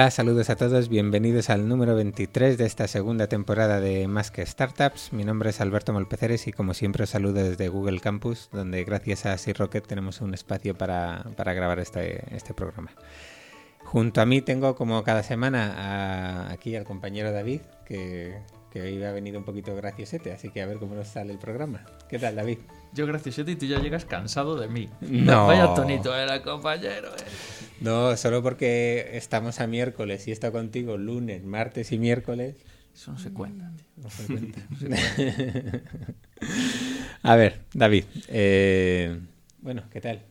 Hola, saludos a todos, bienvenidos al número 23 de esta segunda temporada de Más que Startups. Mi nombre es Alberto Molpeceres y como siempre os saludo desde Google Campus, donde gracias a Rocket tenemos un espacio para, para grabar este, este programa. Junto a mí tengo como cada semana a, aquí al compañero David, que, que hoy ha venido un poquito graciosete, así que a ver cómo nos sale el programa. ¿Qué tal, David? Yo graciosete y tú ya llegas cansado de mí. No. Vaya tonito era, compañero. eh. No, solo porque estamos a miércoles y estado contigo lunes, martes y miércoles. Eso no se cuenta, tío. No se cuenta. a ver, David, eh, bueno, ¿qué tal?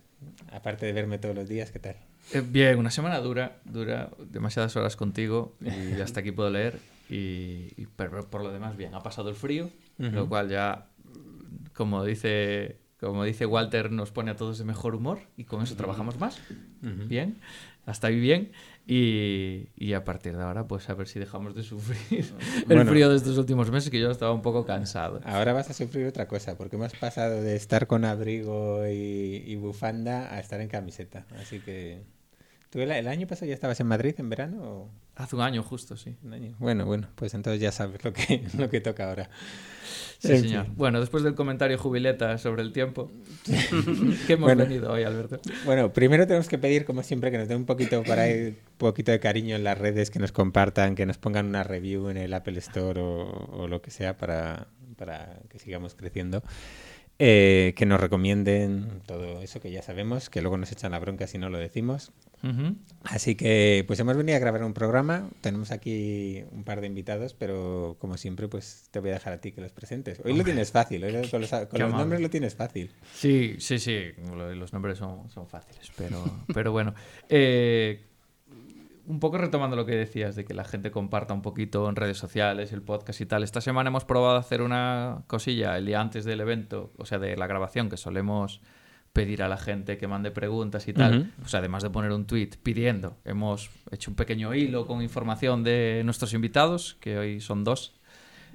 Aparte de verme todos los días, ¿qué tal? Eh, Bien, una semana dura, dura demasiadas horas contigo y hasta aquí puedo leer. Y, y- pero por lo demás, bien. Ha pasado el frío, lo Ujú. cual ya, como dice, como dice Walter, nos pone a todos de mejor humor y con eso trabajamos más. Ujú. Bien, hasta ahí bien. Y, y a partir de ahora, pues a ver si dejamos de sufrir el Bueno. frío de estos últimos meses, que yo estaba un poco cansado. Ahora vas a sufrir otra cosa, porque hemos pasado de estar con abrigo y, y bufanda a estar en camiseta. Así que... ¿Tú el, el año pasado ya estabas en Madrid en verano? O Hace un año justo, sí. un año? Bueno, bueno, pues entonces ya sabes lo que, lo que toca ahora. Sí, En señor. fin. Bueno, después del comentario jubileta sobre el tiempo, ¿qué hemos Bueno. venido hoy, Alberto? Bueno, primero tenemos que pedir, como siempre, que nos den un poquito para un poquito de cariño en las redes, que nos compartan, que nos pongan una review en el Apple Store o, o lo que sea para, para que sigamos creciendo. Eh, que nos recomienden todo eso que ya sabemos, que luego nos echan la bronca si no lo decimos. Así que, pues hemos venido a grabar un programa. Tenemos aquí un par de invitados, pero como siempre, pues te voy a dejar a ti que los presentes. Hoy lo tienes fácil, hoy lo- con los, con nombres lo tienes fácil. Sí, sí, sí. lo- Los nombres son, son fáciles, pero, pero bueno. Eh, un poco retomando lo que decías de que la gente comparta un poquito en redes sociales, el podcast y tal. Esta semana hemos probado hacer una cosilla el día antes del evento, o sea, de la grabación, que solemos pedir a la gente que mande preguntas y tal. Ujú. O sea, además de poner un tweet pidiendo, hemos hecho un pequeño hilo con información de nuestros invitados, que hoy son dos.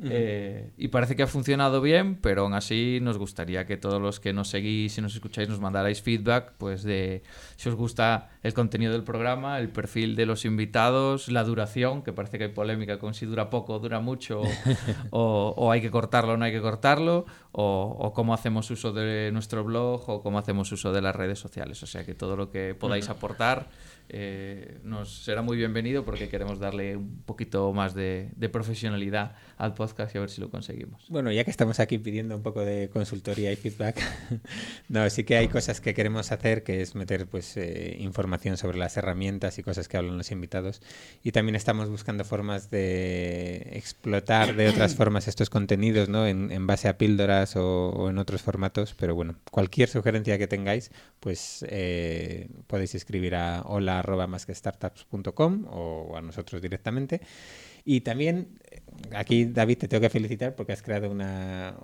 Eh, y parece que ha funcionado bien, pero aún así nos gustaría que todos los que nos seguís y nos escucháis nos mandarais feedback, pues de si os gusta el contenido del programa, el perfil de los invitados, la duración, que parece que hay polémica con si dura poco o dura mucho, o, o hay que cortarlo o no hay que cortarlo, o, o cómo hacemos uso de nuestro blog o cómo hacemos uso de las redes sociales. O sea que todo lo que podáis aportar eh, nos será muy bienvenido porque queremos darle un poquito más de, de profesionalidad al podcast y a ver si lo conseguimos. Bueno, ya que estamos aquí pidiendo un poco de consultoría y feedback, no, sí que hay cosas que queremos hacer, que es meter pues eh, información sobre las herramientas y cosas que hablan los invitados. Y también estamos buscando formas de explotar de otras formas estos contenidos, ¿no? En, en base a píldoras o, o en otros formatos. Pero bueno, cualquier sugerencia que tengáis, pues eh, podéis escribir a hola arroba más que startups.com o a nosotros directamente. Y también eh, aquí, David, te tengo que felicitar porque has creado una.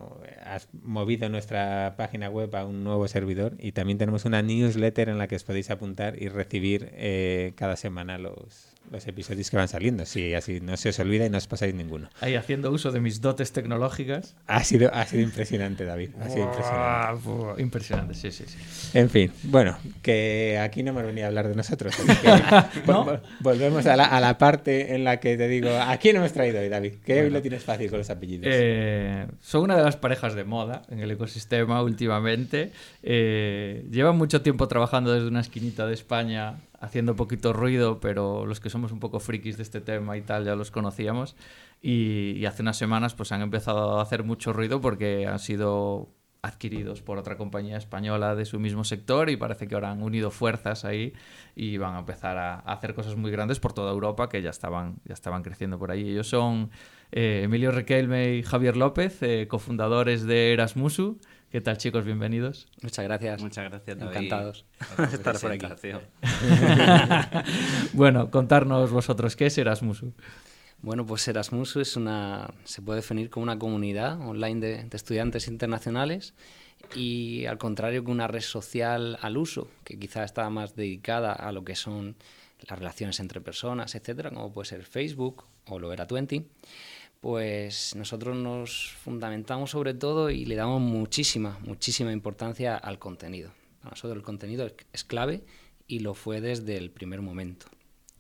has movido nuestra página web a un nuevo servidor y también tenemos una newsletter en la que os podéis apuntar y recibir eh, cada semana los, los episodios que van saliendo. Sí, así no se os olvida y no os pasáis ninguno. Ahí haciendo uso de mis dotes tecnológicas. Ha sido, ha sido impresionante, David. Ha sido impresionante. Buah, impresionante, sí, sí, sí. En fin, bueno, que aquí no hemos venido a hablar de nosotros. que ¿No? vol- volvemos a la, a la parte en la que te digo, ¿a quién hemos traído hoy, David? Que hoy Bueno. lo tienes fácil con los apellidos. Eh, son una de las parejas de moda en el ecosistema últimamente. Eh, llevan mucho tiempo trabajando desde una esquinita de España, haciendo poquito ruido, pero los que somos un poco frikis de este tema y tal ya los conocíamos. Y, hace unas semanas pues han empezado a hacer mucho ruido porque han sido adquiridos por otra compañía española de su mismo sector y parece que ahora han unido fuerzas ahí y van a empezar a, a hacer cosas muy grandes por toda Europa que ya estaban, ya estaban creciendo por ahí. Ellos son eh, Emilio Requelme y Javier López, eh, cofundadores de Erasmusu. ¿Qué tal chicos? Bienvenidos. Muchas gracias. Muchas gracias, David, Encantados de estar por aquí. bueno, contarnos vosotros qué es Erasmusu. Bueno, pues Erasmus es una, se puede definir como una comunidad online de, de estudiantes internacionales y al contrario que una red social al uso, que quizá está más dedicada a lo que son las relaciones entre personas, etcétera, como puede ser Facebook o lo era 20, pues nosotros nos fundamentamos sobre todo y le damos muchísima, muchísima importancia al contenido. Para nosotros el contenido es- clave y lo fue desde el primer momento.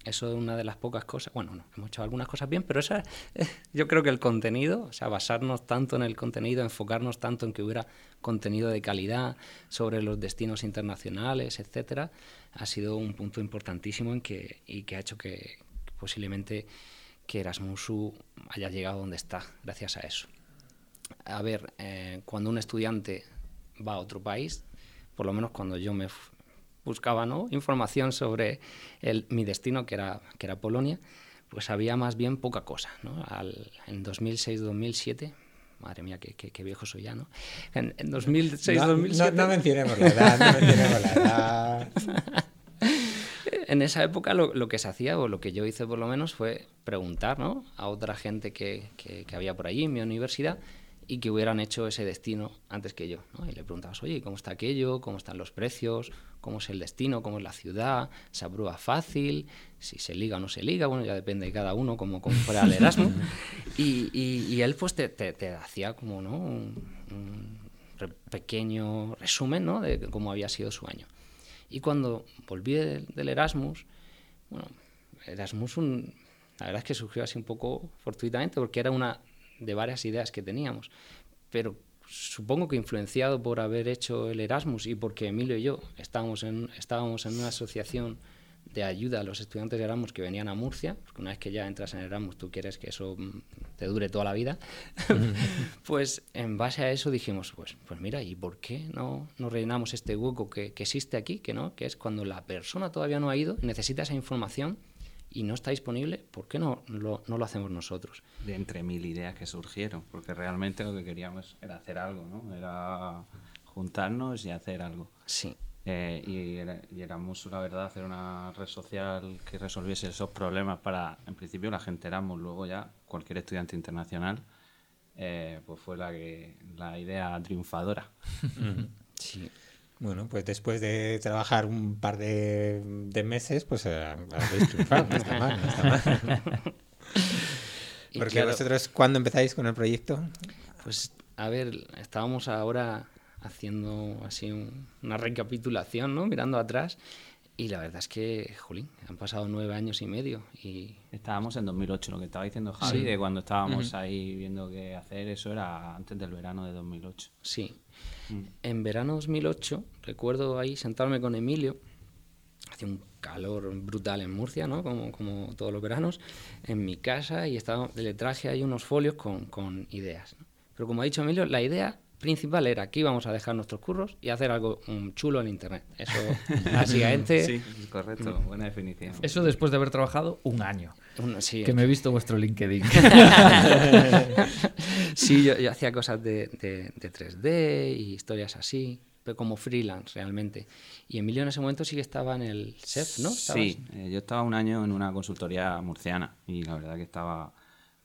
eso es una de las pocas cosas, bueno, no, hemos hecho algunas cosas bien, pero esa, yo creo que el contenido, o sea, basarnos tanto en el contenido, enfocarnos tanto en que hubiera contenido de calidad sobre los destinos internacionales, etcétera, ha sido un punto importantísimo en que, y que ha hecho que posiblemente que Erasmusu haya llegado donde está, gracias a eso. A ver, eh, cuando un estudiante va a otro país, por lo menos cuando yo me buscaba ¿no? información sobre el, mi destino, que era, que era Polonia, pues había más bien poca cosa. ¿no? Al, en 2006-2007, madre mía, qué, qué, qué, viejo soy ya, ¿no? En, en 2006-2007... No, no, no, mencionemos la edad, no mencionemos la edad. en esa época lo, que se hacía, o lo que yo hice por lo menos, fue preguntar ¿no? a otra gente que, había por allí en mi universidad y que hubieran hecho ese destino antes que yo. Y le preguntabas, oye, ¿cómo está aquello? ¿Cómo están los precios? ¿Cómo es el destino? ¿Cómo es la ciudad? ¿Se aprueba fácil? ¿Si se liga o no se liga? Bueno, ya depende de cada uno, como, fuera el Erasmus. y, y, y, él pues te, te, te, hacía como ¿no? un, un pequeño resumen ¿no? de cómo había sido su año. Y cuando volví del, Erasmus, bueno, Erasmus un, la verdad es que surgió así un poco fortuitamente porque era una de varias ideas que teníamos. Pero supongo que influenciado por haber hecho el Erasmus y porque Emilio y yo estábamos en, estábamos en una asociación de ayuda a los estudiantes de Erasmus que venían a Murcia, porque una vez que ya entras en Erasmus tú quieres que eso te dure toda la vida, pues en base a eso dijimos, pues, pues mira, ¿y por qué no, no rellenamos este hueco que, que existe aquí, que, ¿no? que es cuando la persona todavía no ha ido, necesita esa información y no está disponible, ¿por qué no lo, no lo hacemos nosotros? De entre mil ideas que surgieron, porque realmente lo que queríamos era hacer algo, ¿no? Era juntarnos y hacer algo. Sí. Eh, y, era, y éramos, la verdad, hacer una red social que resolviese esos problemas para, en principio, la gente éramos, luego ya cualquier estudiante internacional, eh, pues fue la, que, la idea triunfadora. sí. Bueno, pues después de trabajar un par de, de meses, pues eh, habéis triunfado, no está mal, no está mal. Porque claro, vosotros, ¿cuándo empezáis con el proyecto? Pues, a ver, estábamos ahora haciendo así un, una recapitulación, ¿no? Mirando atrás. Y la verdad es que, Jolín, han pasado nueve años y medio. y Estábamos en 2008, lo que estaba diciendo Javi, sí. de cuando estábamos uh -huh. ahí viendo qué hacer, eso era antes del verano de 2008. Sí. Mm. En verano 2008, recuerdo ahí sentarme con Emilio, hacía un calor brutal en Murcia, ¿no? Como, como todos los veranos, en mi casa y estaba, le traje ahí unos folios con, con ideas. ¿no? Pero como ha dicho Emilio, la idea principal era que íbamos a dejar nuestros curros y hacer algo um, chulo en internet. Eso, básicamente. sí, correcto, buena definición. Eso después de haber trabajado un año. Un, sí, que me he visto vuestro LinkedIn. sí, yo, yo, hacía cosas de, de, de 3D y historias así pero como freelance realmente. Y Emilio en ese momento sí que estaba en el SEF, ¿no? ¿Estabas? Sí, eh, yo estaba un año en una consultoría murciana y la verdad que estaba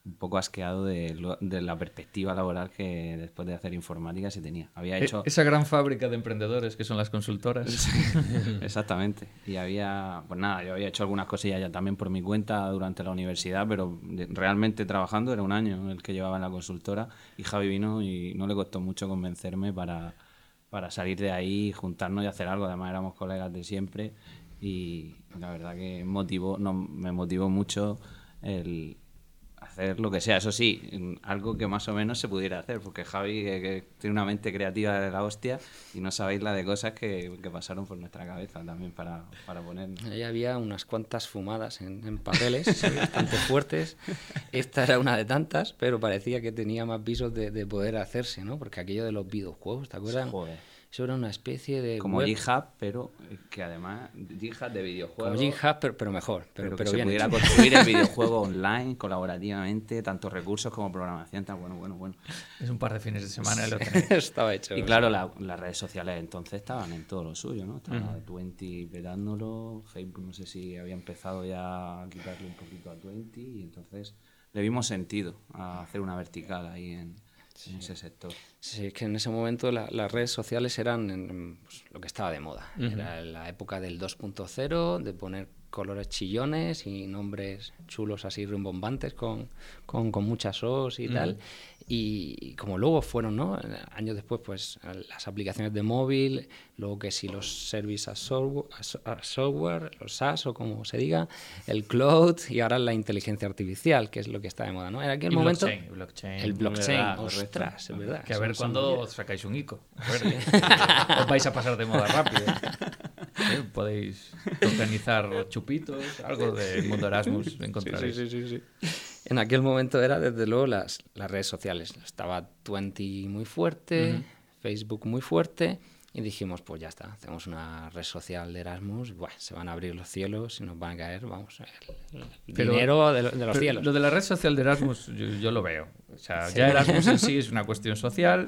un poco asqueado de, lo, de, la perspectiva laboral que después de hacer informática se tenía. Había hecho... Esa gran fábrica de emprendedores que son las consultoras. Exactamente. Y había, pues nada, yo había hecho algunas cosillas ya también por mi cuenta durante la universidad, pero realmente trabajando era un año el que llevaba en la consultora y Javi vino y no le costó mucho convencerme para, para salir de ahí, juntarnos y hacer algo. Además éramos colegas de siempre y la verdad que motivó, no, me motivó mucho el hacer lo que sea. Eso sí, algo que más o menos se pudiera hacer, porque Javi que, que tiene una mente creativa de la hostia y no sabéis la de cosas que, que pasaron por nuestra cabeza también para, para poner. Ahí había unas cuantas fumadas en, en papeles bastante fuertes. Esta era una de tantas, pero parecía que tenía más visos de, de, poder hacerse, ¿no? Porque aquello de los videojuegos, ¿te acuerdas? Joder eso era una especie de como G-Hub pero que además G-Hub de videojuegos como G-Hub pero, pero, mejor pero, pero, pero que bien se pudiera construir el videojuego online colaborativamente tanto recursos como programación tal bueno bueno bueno es un par de fines de semana sí. lo tenéis. estaba hecho y claro la, las redes sociales entonces estaban en todo lo suyo no estaba uh -huh. Twenty pedándolo Facebook no sé si había empezado ya a quitarle un poquito a Twenty y entonces le vimos sentido a hacer una vertical ahí en sí. en ese sector. Sí, es que en ese momento la, las redes sociales eran en, pues, lo que estaba de moda. Uh -huh. Era la época del 2.0, de poner colores chillones y nombres chulos así rimbombantes con, con, con muchas os y tal. Y, como luego fueron, ¿no? Años después, pues las aplicaciones de móvil, luego que si los services a software, los SaaS o como se diga, el cloud y ahora la inteligencia artificial, que es lo que está de moda, ¿no? En aquel momento... Blockchain, el blockchain, ostras, es verdad. Que a ver cuándo sacáis un ICO. A ver, os vais a pasar de moda rápido. Podéis organizar chupitos, algo del mundo Erasmus encontraréis. Sí, sí, sí, en aquel momento era desde luego las, las redes sociales. Estaba Twenty muy fuerte, Facebook muy fuerte y dijimos, pues ya está, hacemos una red social de Erasmus, se van a abrir los cielos y nos van a caer, vamos, el, dinero de, los cielos. Lo de la red social de Erasmus yo, lo veo. O sea, ya Erasmus en sí es una cuestión social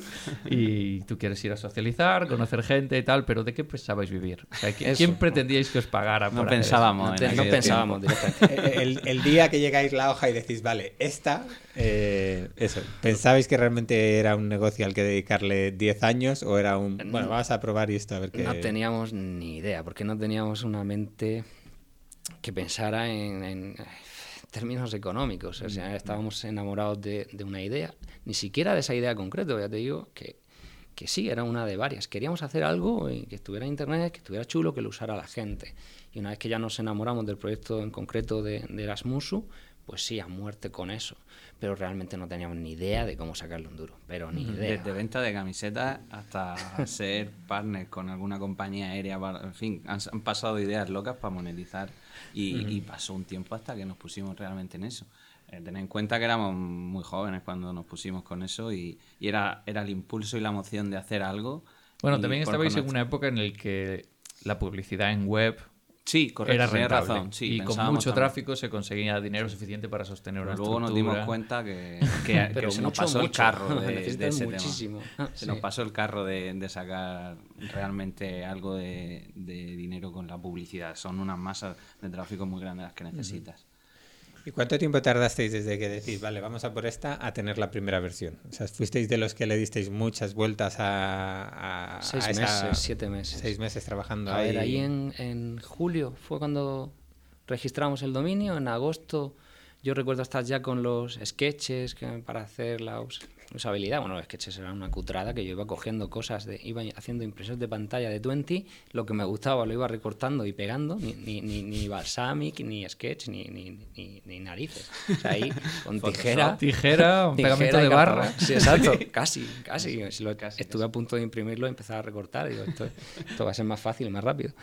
y tú quieres ir a socializar, conocer gente y tal, pero ¿de qué pensabais vivir? O sea, ¿quién, pretendíais que os pagara? No pensábamos. No, pensábamos directamente. el, el, día que llegáis la hoja y decís, vale, esta, eh, eso, ¿pensabais que realmente era un negocio al que dedicarle 10 años o era un, bueno, vamos a probar y esto a ver qué... No teníamos ni idea, porque no teníamos una mente que pensara en términos económicos. O sea, mm. estábamos enamorados de, una idea, ni siquiera de esa idea concreta, ya te digo, que, que sí, era una de varias. Queríamos hacer algo que estuviera en internet, que estuviera chulo, que lo usara la gente. Y una vez que ya nos enamoramos del proyecto en concreto de, de Erasmusu, pues sí, a muerte con eso. Pero realmente no teníamos ni idea de cómo sacarle un duro. Pero ni idea. Desde venta de camisetas hasta ser partner con alguna compañía aérea. En fin, han, pasado ideas locas para monetizar. Y, pasó un tiempo hasta que nos pusimos realmente en eso. Eh, ten en cuenta que éramos muy jóvenes cuando nos pusimos con eso y, era, era el impulso y la emoción de hacer algo. Bueno, también estabais en una época en la que la publicidad en web Sí, correcto. Era rentable. razón. y con mucho tráfico se conseguía dinero suficiente para sostener una luego nos dimos cuenta que, se nos pasó el carro de, ese muchísimo. tema. Se nos pasó el carro de, sacar realmente algo de, dinero con la publicidad. Son unas masas de tráfico muy grandes las que necesitas. ¿Y cuánto tiempo tardasteis desde que decís, vale, vamos a por esta, a tener la primera versión? O sea, ¿fuisteis de los que le disteis muchas vueltas a... seis meses, siete meses. Seis meses trabajando a ahí. Ver, ahí en, en julio fue cuando registramos el dominio, en agosto yo recuerdo estar ya con los sketches para hacer la usabilidad. Bueno, los sketches eran una cutrada que yo iba cogiendo cosas, de, iba haciendo impresiones de pantalla de 20, lo que me gustaba lo iba recortando y pegando, ni, ni, ni, ni balsamic, ni sketch, ni, ni, ni, narices. O sea, ahí con tijera. Tijera, un pegamento de barra. Sí, exacto, casi, casi. estuve a punto de imprimirlo y empezar a recortar. Digo, esto, esto va a ser más fácil y más rápido.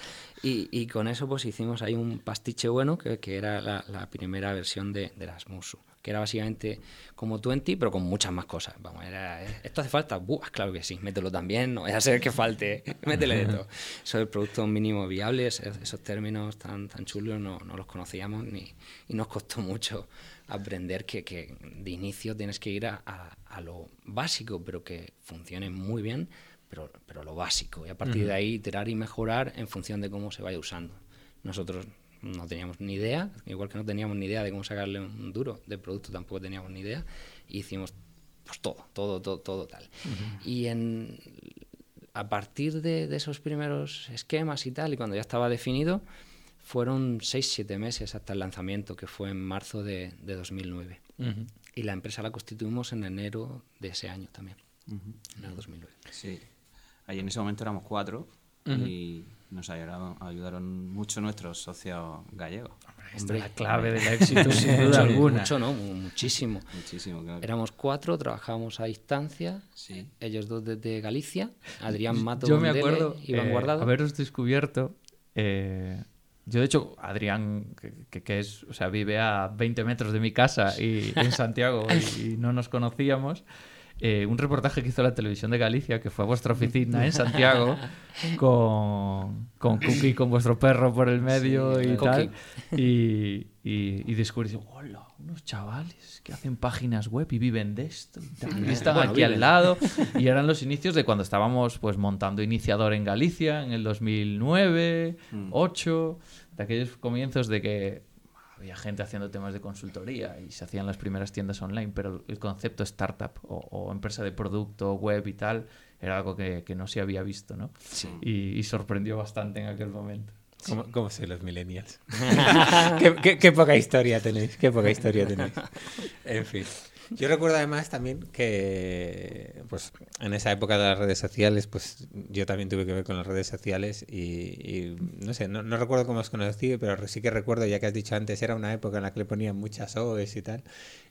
Y, y, con eso pues hicimos ahí un pastiche bueno, que, que era la, la, primera versión de, de las Musu, que era básicamente como Twenty, pero con muchas más cosas. Vamos, era, eh, ¿esto hace falta? Buah, claro que sí, mételo también, no vaya a ser que falte, métele de todo. Eso del producto mínimo viable, esos términos tan, tan chulos no, no los conocíamos ni, y nos costó mucho aprender que, que de inicio tienes que ir a, a, a lo básico, pero que funcione muy bien pero, pero lo básico. Y a partir de ahí iterar y mejorar en función de cómo se vaya usando. Nosotros no teníamos ni idea, igual que no teníamos ni idea de cómo sacarle un duro de producto, tampoco teníamos ni idea, y hicimos pues todo, todo, todo, todo tal. Y en, a partir de, de, esos primeros esquemas y tal, y cuando ya estaba definido, fueron 6-7 meses hasta el lanzamiento, que fue en marzo de, de 2009. Y la empresa la constituimos en enero de ese año también, en el 2009. Sí. Ahí en ese momento éramos cuatro y nos ayudaron, ayudaron, mucho nuestros socios gallegos. Esta es la clave del éxito, sin duda alguna. Mucho, ¿no? Muchísimo. Muchísimo, claro. Éramos cuatro, trabajábamos a distancia. Sí. Ellos dos desde Galicia, Adrián Mato Yo me acuerdo, Iván eh, Guardado. haberos descubierto... Eh, yo, de hecho, Adrián, que, que, es, o sea, vive a 20 metros de mi casa y en Santiago y, y no nos conocíamos. Eh, un reportaje que hizo la televisión de Galicia, que fue a vuestra oficina en Santiago, con, con Cookie, con vuestro perro por el medio y tal. Y, y, hola, unos chavales que hacen páginas web y viven de esto. Y, están aquí al lado. Y eran los inicios de cuando estábamos pues montando Iniciador en Galicia, en el 2009, 2008, mm. de aquellos comienzos de que había gente haciendo temas de consultoría y se hacían las primeras tiendas online, pero el concepto startup o, empresa de producto, web y tal, era algo que, que no se había visto, ¿no? Sí. Y, y, sorprendió bastante en aquel momento. ¿Cómo, cómo soy los millennials? ¿Qué, qué, qué poca historia tenéis, qué poca historia tenéis. En fin. Yo recuerdo además también que pues en esa época de las redes sociales, pues yo también tuve que ver con las redes sociales y, y no sé, no, recuerdo cómo os conocí, pero sí que recuerdo, ya que has dicho antes, era una época en la que le ponían muchas OEs y tal,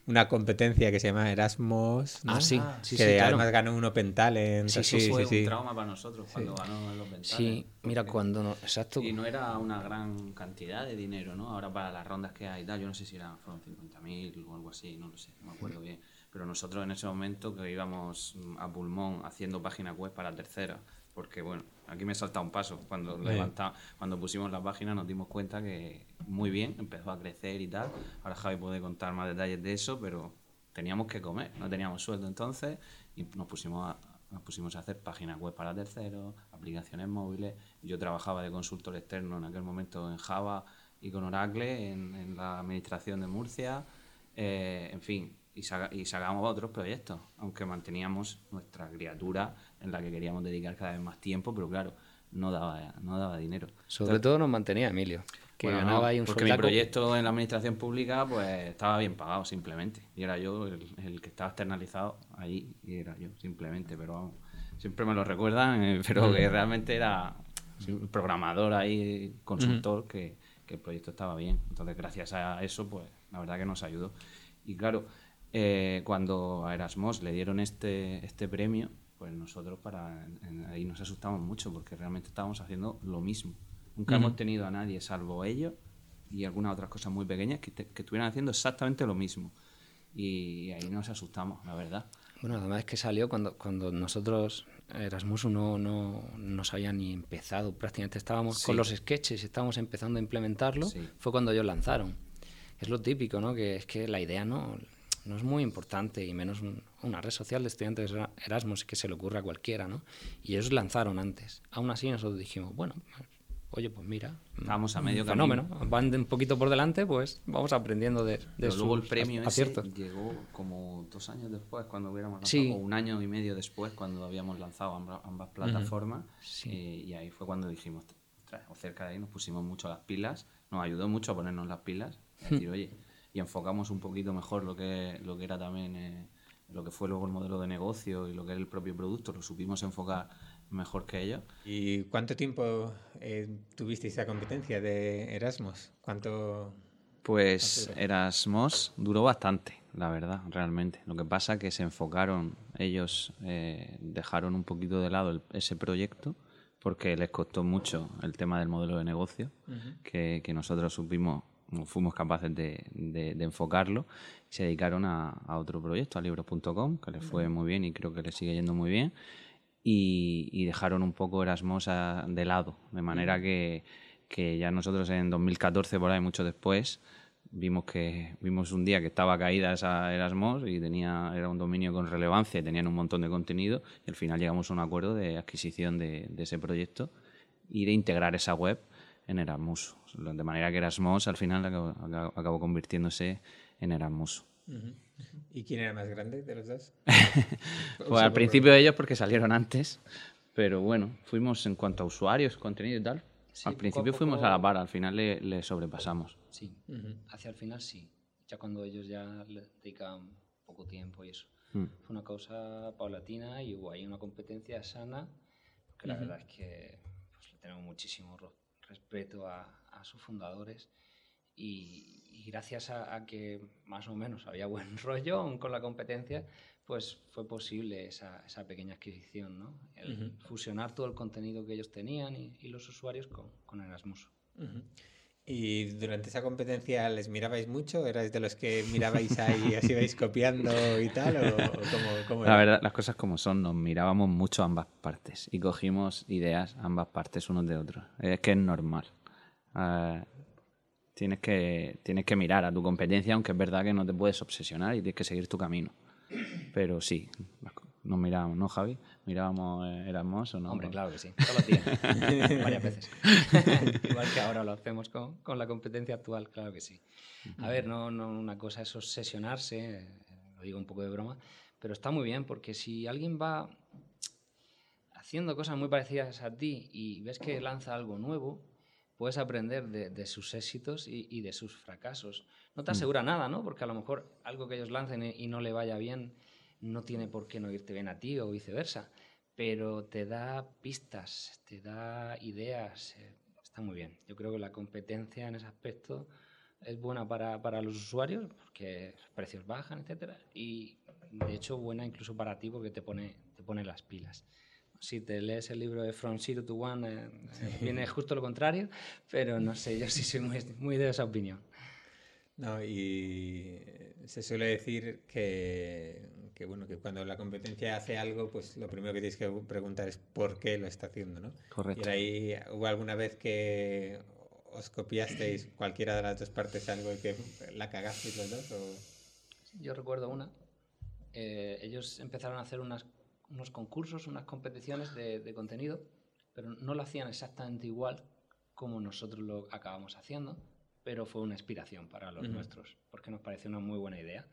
una competencia que se llama Erasmus, ¿no? ah, sí, sí, que sí, además claro. ganó un Open Talent. Sí, sí, sí, fue un trauma para nosotros cuando ganó el Open Talent. Sí, mira, cuando no, exacto. Y no era una gran cantidad de dinero, ¿no? Ahora para las rondas que hay y tal, yo no sé si eran, fueron 50.000 o algo así, no lo sé, no me acuerdo bien pero nosotros en ese momento que íbamos a pulmón haciendo páginas web para terceras, porque bueno, aquí me salta un paso, cuando, levanta, cuando pusimos la página nos dimos cuenta que muy bien, empezó a crecer y tal, ahora Javi puede contar más detalles de eso, pero teníamos que comer, no teníamos sueldo entonces y nos pusimos a, nos pusimos a hacer páginas web para terceros, aplicaciones móviles. Yo trabajaba de consultor externo en aquel momento en Java y con Oracle en, en la administración de Murcia. Eh, en fin, y, y sacábamos otros proyectos, aunque manteníamos nuestra criatura en la que queríamos dedicar cada vez más tiempo, pero claro, no daba, no daba dinero. Sobre todo nos mantenía Emilio, que bueno, ganaba no, ahí un Porque mi proyecto en la administración pública pues estaba bien pagado simplemente, y era yo el, el que estaba externalizado allí, y era yo simplemente, pero vamos, siempre me lo recuerdan, eh, pero que realmente era un programador ahí, consultor, uh -huh. que, que el proyecto estaba bien. Entonces, gracias a eso, pues la verdad que nos ayudó. Y claro, eh, cuando a Erasmus le dieron este, este premio, pues nosotros para en, ahí nos asustamos mucho porque realmente estábamos haciendo lo mismo. Nunca uh -huh. hemos tenido a nadie, salvo ellos y algunas otras cosas muy pequeñas, que, te, que estuvieran haciendo exactamente lo mismo. Y ahí nos asustamos, la verdad. Bueno, además es que salió cuando, cuando nosotros, Erasmus no, no nos había ni empezado, prácticamente estábamos sí. con los sketches, estábamos empezando a implementarlo, sí. fue cuando ellos lanzaron. Es lo típico, ¿no? Que es que la idea no no es muy importante y menos un, una red social de estudiantes Erasmus que se le ocurra a cualquiera, ¿no? Y ellos lanzaron antes. Aún así nosotros dijimos, bueno, oye, pues mira, vamos a medio fenómeno, camino. van un poquito por delante, pues vamos aprendiendo de, de Pero luego el premio ese llegó como dos años después, cuando hubiéramos lanzado, sí. o un año y medio después, cuando habíamos lanzado ambas, ambas plataformas, uh -huh. sí. eh, y ahí fue cuando dijimos, o cerca de ahí nos pusimos mucho las pilas, nos ayudó mucho a ponernos las pilas, a decir, oye, y enfocamos un poquito mejor lo que, lo que era también eh, lo que fue luego el modelo de negocio y lo que era el propio producto, lo supimos enfocar mejor que ellos. ¿Y cuánto tiempo eh, tuviste esa competencia de Erasmus? ¿Cuánto...? Pues ¿cuánto Erasmus duró bastante, la verdad, realmente. Lo que pasa es que se enfocaron, ellos eh, dejaron un poquito de lado el, ese proyecto porque les costó mucho el tema del modelo de negocio, uh -huh. que, que nosotros supimos fuimos capaces de, de, de enfocarlo, se dedicaron a, a otro proyecto, a libros.com, que les fue muy bien y creo que les sigue yendo muy bien, y, y dejaron un poco Erasmus a, de lado, de manera que, que ya nosotros en 2014, por ahí mucho después, vimos que vimos un día que estaba caída esa Erasmus y tenía era un dominio con relevancia y tenían un montón de contenido y al final llegamos a un acuerdo de adquisición de, de ese proyecto y de integrar esa web en Erasmus. De manera que Erasmus al final acabó, acabó convirtiéndose en Erasmus. Uh -huh. ¿Y quién era más grande de los dos? pues al principio ellos porque salieron antes, pero bueno, fuimos en cuanto a usuarios, contenido y tal. Sí, al principio poco... fuimos a la par, al final le, le sobrepasamos. Sí, uh -huh. hacia el final sí. Ya cuando ellos ya le dedican poco tiempo y eso. Mm. Fue una causa paulatina y hubo ahí una competencia sana, porque la uh -huh. verdad es que pues, le tenemos muchísimo respeto a, a sus fundadores y, y gracias a, a, que más o menos había buen rollo con la competencia, pues fue posible esa, esa pequeña adquisición, ¿no? El uh -huh. fusionar todo el contenido que ellos tenían y, y los usuarios con, con Erasmus. Uh -huh. ¿Y durante esa competencia les mirabais mucho? ¿Erais de los que mirabais ahí, así vais copiando y tal? ¿O, o cómo, cómo La verdad, las cosas como son, nos mirábamos mucho ambas partes y cogimos ideas ambas partes unos de otros. Es que es normal. Uh, tienes, que, tienes que mirar a tu competencia, aunque es verdad que no te puedes obsesionar y tienes que seguir tu camino. Pero sí, nos mirábamos, ¿no, Javi? Mirábamos eh, Erasmus o no. Hombre, claro que sí, todos los días, varias veces. Igual que ahora lo hacemos con, con, la competencia actual, claro que sí. A ver, no, no una cosa es obsesionarse, eh, lo digo un poco de broma, pero está muy bien porque si alguien va haciendo cosas muy parecidas a ti y ves que lanza algo nuevo, puedes aprender de, sus éxitos y, de sus fracasos. No te mm. asegura nada, ¿no? Porque a lo mejor algo que ellos lancen y no le vaya bien no tiene por qué no irte bien a ti o viceversa, pero te da pistas, te da ideas, eh, está muy bien. Yo creo que la competencia en ese aspecto es buena para, para los usuarios porque los precios bajan, etcétera, y de hecho buena incluso para ti porque te pone, te pone las pilas si te lees el libro de From Zero to One, eh, eh, viene justo lo contrario, pero no sé, yo sí soy muy, muy de esa opinión. No, y se suele decir que, que, bueno, que cuando la competencia hace algo, pues lo primero que tienes que preguntar es por qué lo está haciendo, ¿no? Correcto. Y ahí hubo alguna vez que os copiasteis cualquiera de las dos partes algo y que la cagasteis los dos o... Yo recuerdo una. Eh, ellos empezaron a hacer unas unos concursos, unas competiciones de, contenido, pero no lo hacían exactamente igual como nosotros lo acabamos haciendo, pero fue una inspiración para los nuestros, porque nos pareció una muy buena idea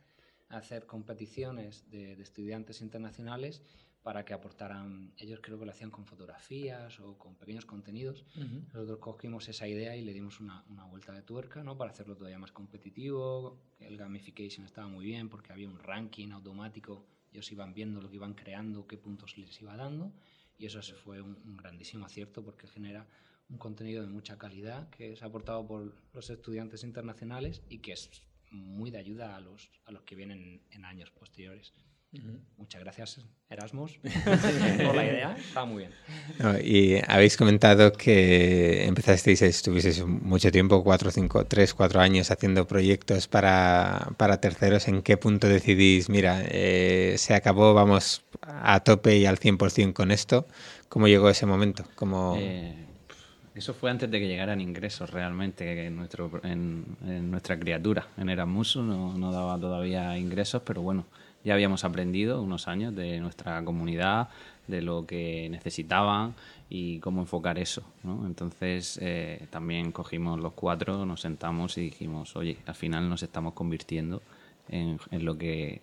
hacer competiciones de, estudiantes internacionales para que aportaran, ellos creo que lo hacían con fotografías o con pequeños contenidos. Nosotros cogimos esa idea y le dimos una, una, vuelta de tuerca ¿no? para hacerlo todavía más competitivo. El gamification estaba muy bien porque había un ranking automático ellos iban viendo lo que iban creando, qué puntos les iba dando, y eso se fue un, grandísimo acierto porque genera un contenido de mucha calidad que es aportado por los estudiantes internacionales y que es muy de ayuda a los, a los que vienen en años posteriores. Muchas gracias, Erasmus, por la idea. Está muy bien. y habéis comentado que empezasteis, estuvisteis mucho tiempo, cuatro, cinco, tres, cuatro años haciendo proyectos para, para terceros. ¿En qué punto decidís, mira, eh, se acabó, vamos a tope y al 100% con esto? ¿Cómo llegó ese momento? ¿Cómo... Eh, eso fue antes de que llegaran ingresos realmente en, nuestro, en, nuestra criatura. En Erasmus no, daba todavía ingresos, pero bueno ya habíamos aprendido unos años de nuestra comunidad, de lo que necesitaban y cómo enfocar eso. ¿no? Entonces eh, también cogimos los cuatro, nos sentamos y dijimos, oye, al final nos estamos convirtiendo en, lo que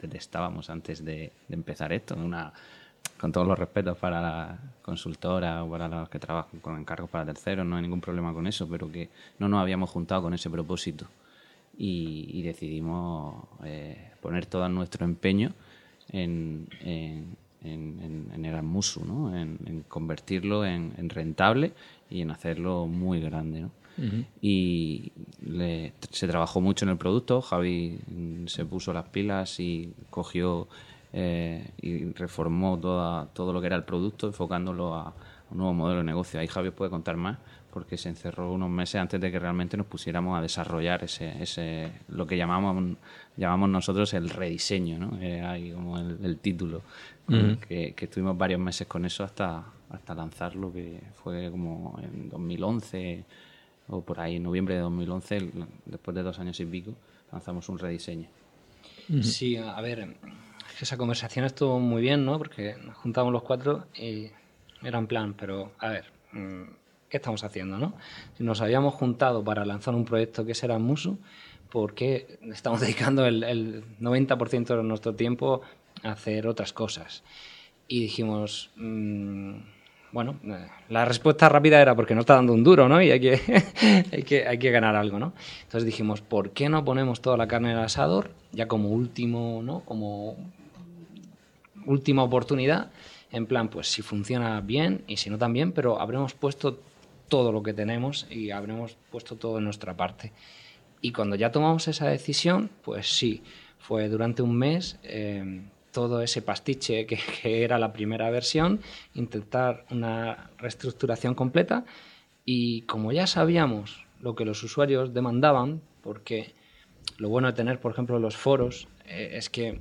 detestábamos antes de, empezar esto. Una, con todos los respetos para la consultora o para los que trabajan con encargos para terceros, no hay ningún problema con eso, pero que no nos habíamos juntado con ese propósito y, decidimos eh, poner todo nuestro empeño en, en, en, en ¿no? en, convertirlo en, rentable y en hacerlo muy grande. ¿no? Y se trabajó mucho en el producto, Javi se puso las pilas y cogió eh, y reformó toda, todo lo que era el producto, enfocándolo a un nuevo modelo de negocio. Ahí Javi puede contar más, porque se encerró unos meses antes de que realmente nos pusiéramos a desarrollar ese, ese lo que llamamos, llamamos nosotros el rediseño, ¿no? hay como el, título, que, estuvimos varios meses con eso hasta, hasta lanzarlo, que fue como en 2011 o por ahí, en noviembre de 2011, después de dos años y pico, lanzamos un rediseño. Sí, a ver, esa conversación estuvo muy bien, ¿no? Porque nos juntamos los cuatro y era en plan, pero a ver... Mm, ¿qué estamos haciendo? ¿no? Si nos habíamos juntado para lanzar un proyecto que será Musu, ¿por qué estamos dedicando el, 90% de nuestro tiempo a hacer otras cosas? Y dijimos, mm, bueno, eh, la respuesta rápida era porque no está dando un duro, ¿no? Y hay que, hay que, hay que ganar algo, ¿no? Entonces dijimos, ¿por qué no ponemos toda la carne en el asador, ya como último, ¿no? Como última oportunidad, en plan, pues si funciona bien y si no también, pero habremos puesto todo lo que tenemos y habremos puesto todo en nuestra parte. Y cuando ya tomamos esa decisión, pues sí, fue durante un mes eh, todo ese pastiche que, era la primera versión, intentar una reestructuración completa y como ya sabíamos lo que los usuarios demandaban, porque lo bueno de tener, por ejemplo, los foros eh, es que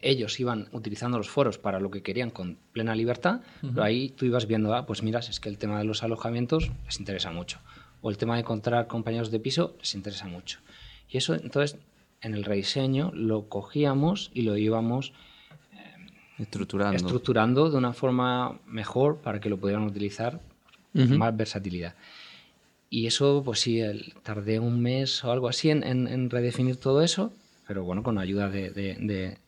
ellos iban utilizando los foros para lo que querían con plena libertad, pero ahí tú ibas viendo, ah, pues miras, es que el tema de los alojamientos les interesa mucho, o el tema de encontrar compañeros de piso les interesa mucho. Y eso, entonces, en el rediseño lo cogíamos y lo íbamos eh, estructurando. estructurando de una forma mejor para que lo pudieran utilizar con más versatilidad. Y eso, pues sí, tardé un mes o algo así en, redefinir todo eso, pero bueno, con ayuda de, de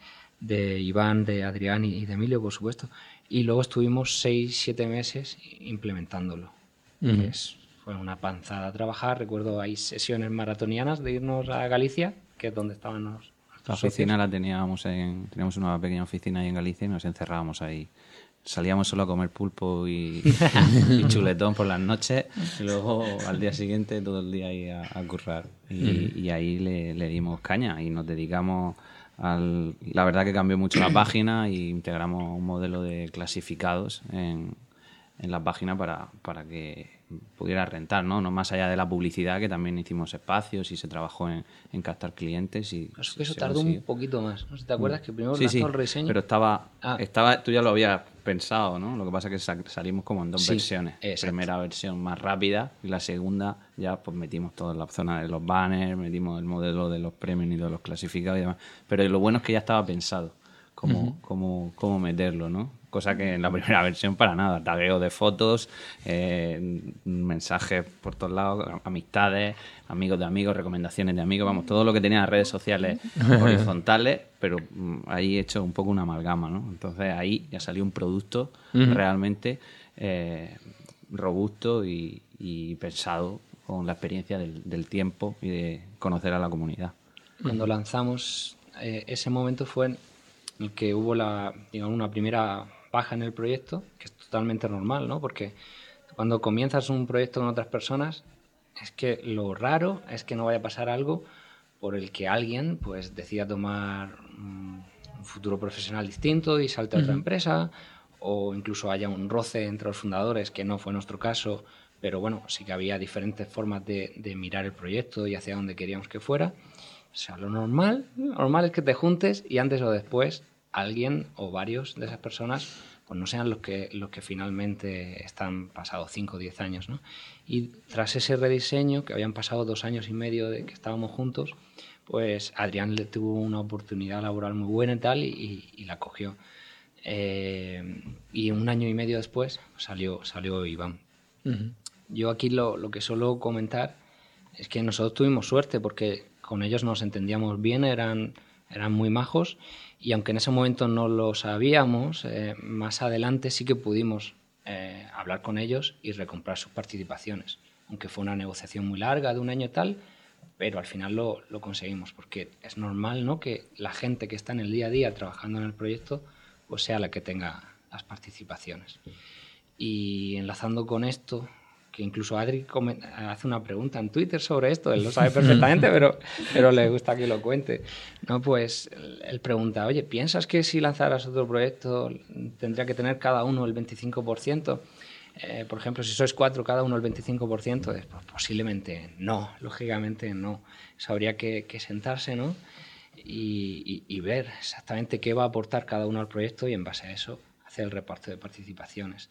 Iván, de Adrián y de Emilio, por supuesto. Y luego estuvimos seis, siete meses implementándolo. pues, fue una panzada a trabajar. Recuerdo hay sesiones maratonianas de irnos a Galicia, que es donde estaban los... La oficina la teníamos en... Teníamos una pequeña oficina ahí en Galicia y nos encerrábamos ahí salíamos solo a comer pulpo y, chuletón por las noches y luego al día siguiente todo el día ahí a, currar y, ahí le, le, dimos caña y nos dedicamos al... La verdad que cambió mucho la página y integramos un modelo de clasificados en, en la página para, para que pudiera rentar, ¿no? ¿no? Más allá de la publicidad, que también hicimos espacios y se trabajó en, en captar clientes. y Eso, eso tardó un poquito más. ¿no? ¿Te acuerdas que primero sí, sí, el rediseño? Pero estaba, ah. estaba, tú ya lo habías pensado, ¿no? Lo que pasa es que salimos como en dos versiones. Primera versión más rápida y la segunda ya pues metimos toda la zona de los banners, metimos el modelo de los premios y de los clasificados y demás. Pero lo bueno es que ya estaba pensado cómo, cómo, cómo meterlo, ¿no? Cosa que en la primera versión para nada. Tagueo de fotos, eh, mensajes por todos lados, amistades, amigos de amigos, recomendaciones de amigos, vamos, todo lo que tenía las redes sociales horizontales, pero mm, ahí he hecho un poco una amalgama, ¿no? Entonces ahí ya salió un producto realmente eh, robusto y, pensado con la experiencia del, tiempo y de conocer a la comunidad. Cuando lanzamos, eh, ese momento fue en el que hubo la, digamos, una primera baja en el proyecto, que es totalmente normal, ¿no? Porque cuando comienzas un proyecto con otras personas, es que lo raro es que no vaya a pasar algo por el que alguien pues decida tomar un futuro profesional distinto y salte a otra empresa o incluso haya un roce entre los fundadores, que no fue nuestro caso, pero bueno, sí que había diferentes formas de, de mirar el proyecto y hacia dónde queríamos que fuera. O sea, lo normal, lo normal es que te juntes y antes o después alguien o varios de esas personas pues no sean los que, los que finalmente están pasados 5 o 10 años. ¿no? Y tras ese rediseño, que habían pasado dos años y medio de que estábamos juntos, pues Adrián le tuvo una oportunidad laboral muy buena y tal y, la cogió. Eh, y un año y medio después salió, salió Iván. Yo aquí lo, lo que suelo comentar es que nosotros tuvimos suerte porque con ellos nos entendíamos bien, eran, eran muy majos y aunque en ese momento no lo sabíamos, eh, más adelante sí que pudimos eh, hablar con ellos y recomprar sus participaciones, aunque fue una negociación muy larga de un año tal, pero al final lo, lo, conseguimos, porque es normal ¿no? que la gente que está en el día a día trabajando en el proyecto pues sea la que tenga las participaciones. Y enlazando con esto, que incluso Adri hace una pregunta en Twitter sobre esto, él lo sabe perfectamente, pero, pero le gusta que lo cuente. No, pues él pregunta, oye, ¿piensas que si lanzaras otro proyecto tendría que tener cada uno el 25%? Eh, por ejemplo, si sois cuatro, cada uno el 25%, pues posiblemente no, lógicamente no. Eso habría que, sentarse, ¿no? Y, y, ver exactamente qué va a aportar cada uno al proyecto y en base a eso hacer el reparto de participaciones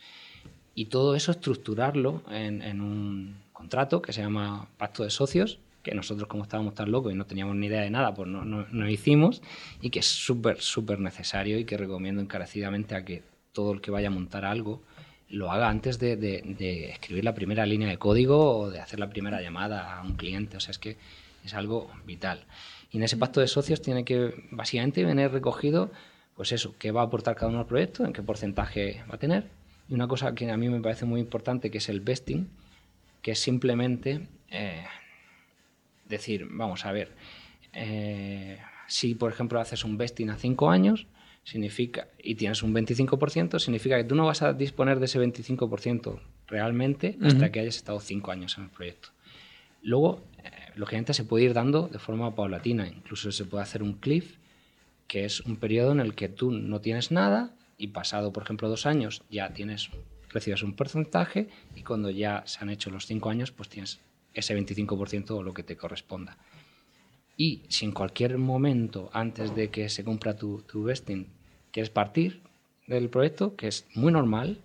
y todo eso estructurarlo en, un contrato que se llama Pacto de Socios, que nosotros como estábamos tan locos y no teníamos ni idea de nada, pues no, no, hicimos, y que es súper, súper necesario y que recomiendo encarecidamente a que todo el que vaya a montar algo lo haga antes de, de, escribir la primera línea de código o de hacer la primera llamada a un cliente. O sea, es que es algo vital. Y en ese pacto de socios tiene que básicamente venir recogido, pues eso, qué va a aportar cada uno al proyecto, en qué porcentaje va a tener, y una cosa que a mí me parece muy importante, que es el vesting, que es simplemente eh, decir, vamos a ver, eh, si por ejemplo haces un vesting a 5 años significa y tienes un 25%, significa que tú no vas a disponer de ese 25% realmente hasta que hayas estado 5 años en el proyecto. Luego, eh, lógicamente se puede ir dando de forma paulatina, incluso se puede hacer un cliff, que es un periodo en el que tú no tienes nada y pasado, por ejemplo, dos años, ya tienes, recibes un porcentaje y cuando ya se han hecho los cinco años, pues tienes ese 25% o lo que te corresponda. Y si en cualquier momento, antes de que se cumpla tu, tu vesting, quieres partir del proyecto, que es muy normal,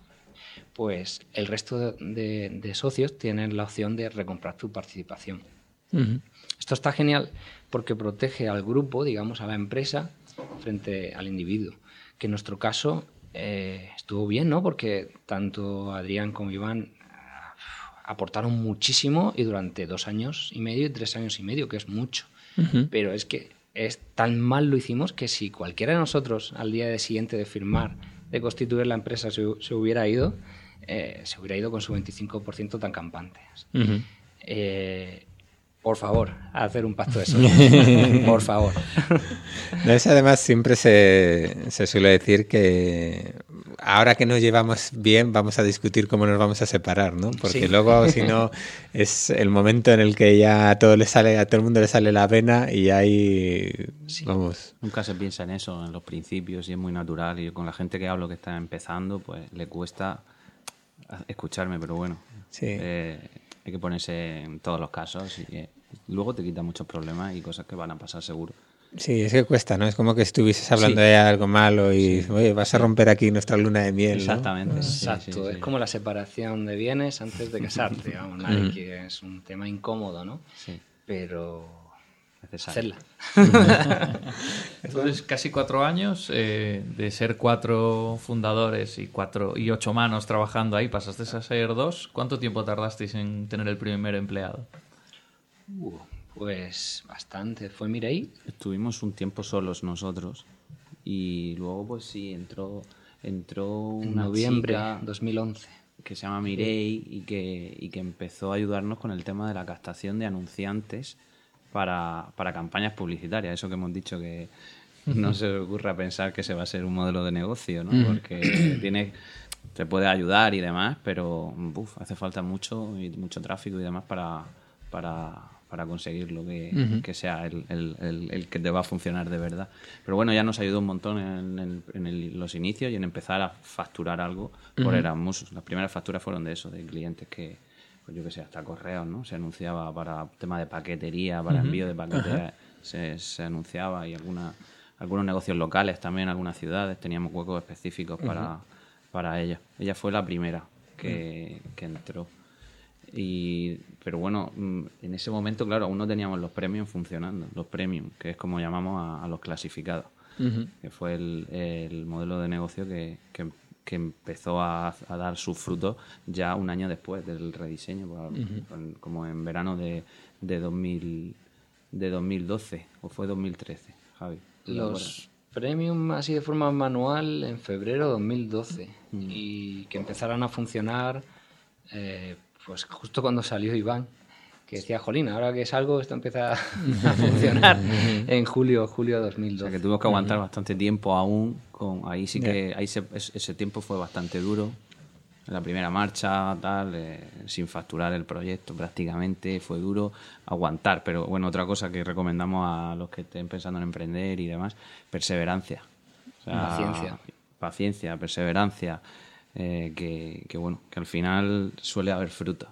pues el resto de, socios tienen la opción de recomprar tu participación. Esto está genial porque protege al grupo, digamos, a la empresa, frente al individuo que en nuestro caso eh, estuvo bien, ¿no? Porque tanto Adrián como Iván eh, aportaron muchísimo y durante dos años y medio y tres años y medio, que es mucho. Pero es que es tan mal lo hicimos que si cualquiera de nosotros al día siguiente de firmar, de constituir la empresa, se, hubiera ido, eh, se hubiera ido con su 25% tan campante. Ujú. Eh, por favor, a hacer un pacto de socios. por favor. No, eso además siempre se, se suele decir que ahora que nos llevamos bien vamos a discutir cómo nos vamos a separar, ¿no? Porque Sí. luego si no es el momento en el que ya a todo le sale a todo el mundo le sale la vena y ahí vamos. Nunca se piensa en eso, en los principios, y es muy natural. Y yo con la gente que hablo que está empezando, pues le cuesta escucharme, pero bueno. Sí. eh, hay que ponerse en todos los casos y eh, luego te quita muchos problemas y cosas que van a pasar seguro. Sí, es que cuesta, ¿no? Es como que estuvieses hablando Sí. de algo malo y, oye, vas a romper aquí nuestra luna de miel, ¿no? Exactamente. sí, Exacto, sí, es sí. como la separación de bienes antes de casarte. Vamos, nadie quiere- es un tema incómodo, ¿no? Sí, Pero necesario. hacerla. Entonces, casi cuatro años eh, de ser cuatro fundadores y cuatro y ocho manos trabajando ahí, pasaste a ser dos. ¿Cuánto tiempo tardasteis en tener el primer empleado? Uh, pues bastante. Fue Mirei. Estuvimos un tiempo solos nosotros y luego pues sí, entró, entró En una noviembre chica 2011. que se llama Mirei y que, y que empezó a ayudarnos con el tema de la captación de anunciantes para, para campañas publicitarias. Eso que hemos dicho que no se os ocurra pensar que se va a ser un modelo de negocio, ¿no? Porque tiene, te puede ayudar y demás, pero uf, hace falta mucho y mucho tráfico y demás para, para, para conseguirlo, que, que sea el, el- el- el que te va a funcionar de verdad. Pero bueno, ya nos ayudó un montón en, en el- los inicios y en empezar a facturar algo por Erasmus. Las primeras facturas fueron de eso, de clientes que, pues yo que sé, hasta correos, ¿no? Se anunciaba para tema de paquetería, para envío de paquetes, se, se anunciaba y alguna, algunos negocios locales también, algunas ciudades, teníamos huecos específicos para, para ella. Ella fue la primera que, que entró. Y, pero bueno, mm, en ese momento, claro, aún no teníamos los premium funcionando, los premium, que es como llamamos a, a los clasificados, que fue el, el modelo de negocio que, que- que empezó a, a dar sus frutos ya un año después del rediseño, como en verano de, de, 2000, de 2012, o fue 2013, Javi. Los premium así de forma manual en febrero de 2012 y que empezaran a funcionar eh, pues justo cuando salió Iván que decía Jolín ahora que salgo esto empieza a funcionar en julio julio de O 2012 sea que tuvimos que aguantar bastante tiempo aún. Con, ahí sí que ahí se- es- ese tiempo fue bastante duro. La primera marcha, tal, eh, sin facturar el proyecto prácticamente, fue duro aguantar. Pero bueno, otra cosa que recomendamos a los que estén pensando en emprender y demás, perseverancia. O sea, Paciencia. Paciencia, perseverancia, eh, que, que bueno, que al final suele haber fruta.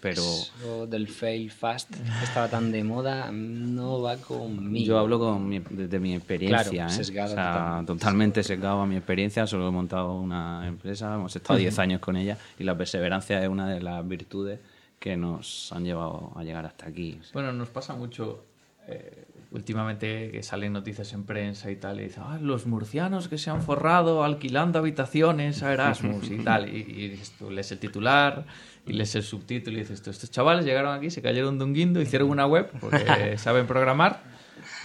Pero Eso del fail fast que estaba tan de moda no va conmigo Yo hablo con mi- desde mi experiencia, Claro, ¿eh? sesgado O sea, totalmente. totalmente sesgado a mi experiencia. Solo he montado una empresa, hemos estado 10 años con ella y la perseverancia es una de las virtudes que nos han llevado a llegar hasta aquí. Bueno, nos pasa mucho eh, últimamente que salen noticias en prensa y tal, y dicen, ah, los murcianos que se han forrado alquilando habitaciones a Erasmus y tal. Y, y tú lees el titular y lees el subtítulo y dices, tú, estos chavales llegaron aquí, se cayeron de un guindo, hicieron una web porque saben programar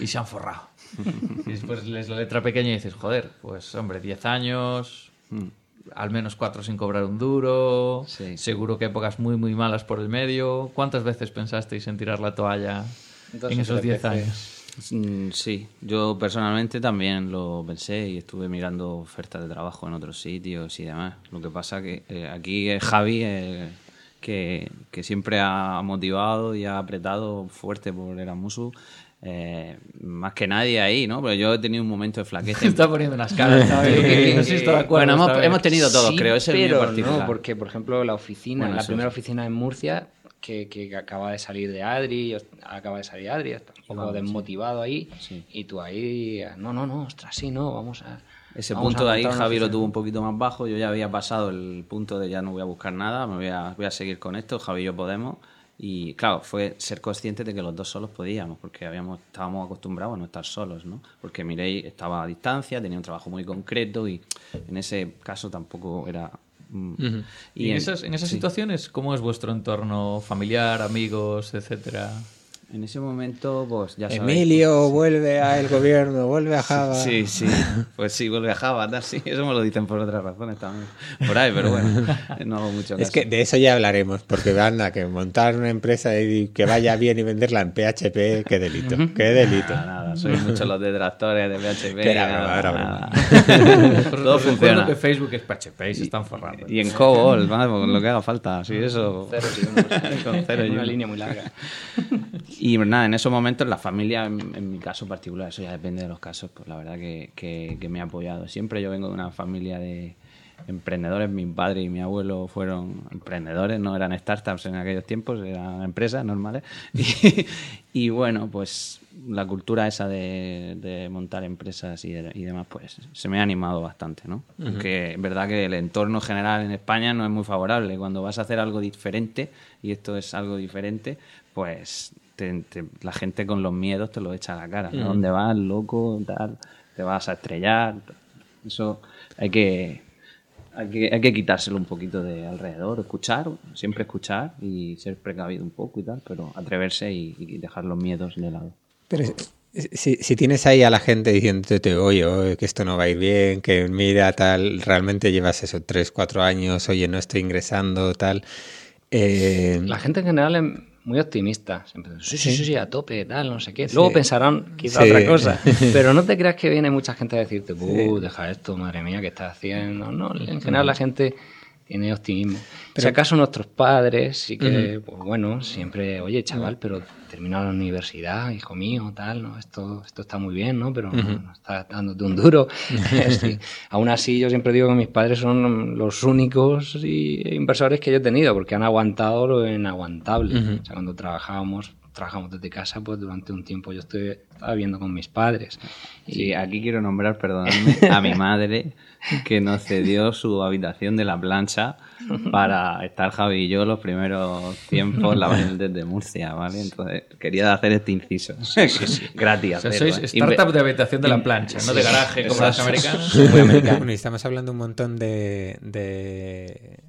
y se han forrado. Y después lees la letra pequeña y dices, joder, pues hombre, 10 años, al menos 4 sin cobrar un duro, Sí. seguro que épocas muy, muy malas por el medio. ¿Cuántas veces pensasteis en tirar la toalla en esos tres 10 veces. años? Mm, Sí, yo personalmente también lo pensé y estuve mirando ofertas de trabajo en otros sitios y demás. Lo que pasa que eh, aquí es Javi eh, que, que siempre ha motivado y ha apretado fuerte por Erasmusu. eh, más que nadie ahí, ¿no? Pero yo he tenido un momento de flaqueza. Se está poniendo unas caras. no sé si está de acuerdo. Bueno, hemos, hemos tenido todos, Sí, creo. Es el mío pero particular. no, porque por ejemplo la oficina, Bueno, la primera oficina en Murcia, que, que acaba de salir de Adri, acaba de salir Adri, está un poco Iván, sí. desmotivado ahí, Sí. y tú ahí, no, no, no, ostras, sí, no, vamos a... Ese vamos punto a de ahí Javi lo oficina". tuvo un poquito más bajo. Yo ya había pasado el punto de ya no voy a buscar nada, me voy a, voy a seguir con esto. Javi y yo podemos. Y claro, fue ser consciente de que los dos solos podíamos, porque habíamos, estábamos acostumbrados a no estar solos, ¿no? Porque Mirei estaba a distancia, tenía un trabajo muy concreto y en ese caso tampoco era. Mm, Y en en- esas, en esas sí. situaciones, ¿cómo es vuestro entorno familiar, amigos, etcétera? En ese momento, pues ya sabéis. Emilio vuelve al gobierno, vuelve a Java. Sí, sí, pues sí, vuelve a Java, tal, sí, eso me lo dicen por otras razones también. Por ahí, pero bueno, no hago mucho caso. Es que de eso ya hablaremos, porque van a que montar una empresa y que vaya bien y venderla en PHP, qué delito, qué delito. Nada, nada, soy muchos los detractores de PHP. Era nada, era nada. Todo funciona. que Facebook es PHP y se están forrando. Y en COBOL, vamos, lo que haga falta, sí, eso. Ceros y. Con cero y una uno. línea muy larga. Y nada, en esos momentos la familia, en, en mi caso particular, eso ya depende de los casos, pues la verdad que, que- que me ha apoyado. Siempre yo vengo de una familia de emprendedores, mi padre y mi abuelo fueron emprendedores, no eran startups en aquellos tiempos, eran empresas normales. Y, y bueno, pues la cultura esa de, de montar empresas y, de- y demás, pues se me ha animado bastante, ¿no? Aunque es verdad que el entorno general en España no es muy favorable. Cuando vas a hacer algo diferente, y esto es algo diferente, pues te- te- la gente con los miedos te lo echa a la cara. ¿no? ¿Dónde vas, loco? Tal, te vas a estrellar. Eso hay que, hay que, hay que quitárselo un poquito de alrededor, escuchar, siempre escuchar y ser precavido un poco y tal, pero atreverse y, y dejar los miedos de lado. Pero si, si tienes ahí a la gente diciéndote, oye, oye, que esto no va a ir bien, que mira, tal, realmente llevas eso, tres, cuatro años, oye, no estoy ingresando, tal. eh, La gente en general es muy optimista. Siempre, sí, sí, sí, sí, a tope, tal, no sé qué. Luego pensarán quizá Sí. otra cosa. Pero no te creas que viene mucha gente a decirte, "Buh, deja esto, madre mía, ¿qué estás haciendo? No, en general la gente tiene optimismo. si acaso nuestros padres sí que, pues bueno, siempre, oye, chaval, pero termina la universidad, hijo mío, tal, ¿no? Esto, esto está muy bien, ¿no? Pero no estás dándote un duro. Sí. Aún así, yo siempre digo que mis padres son los únicos y- inversores que yo he tenido, porque han aguantado lo inaguantable. O sea, cuando trabajábamos, trabajamos desde casa, pues durante un tiempo yo estoy, estaba viviendo con mis padres. Y aquí quiero nombrar, perdonadme, a mi madre que nos cedió su habitación de la plancha para estar Javi y yo los primeros tiempos laborales desde Murcia, ¿vale? Entonces quería hacer este inciso. Gratis. O sea, hacerlo, sois ¿eh? startup de habitación de la plancha, no de garaje como los americanos. Bueno, y estamos hablando un montón de, de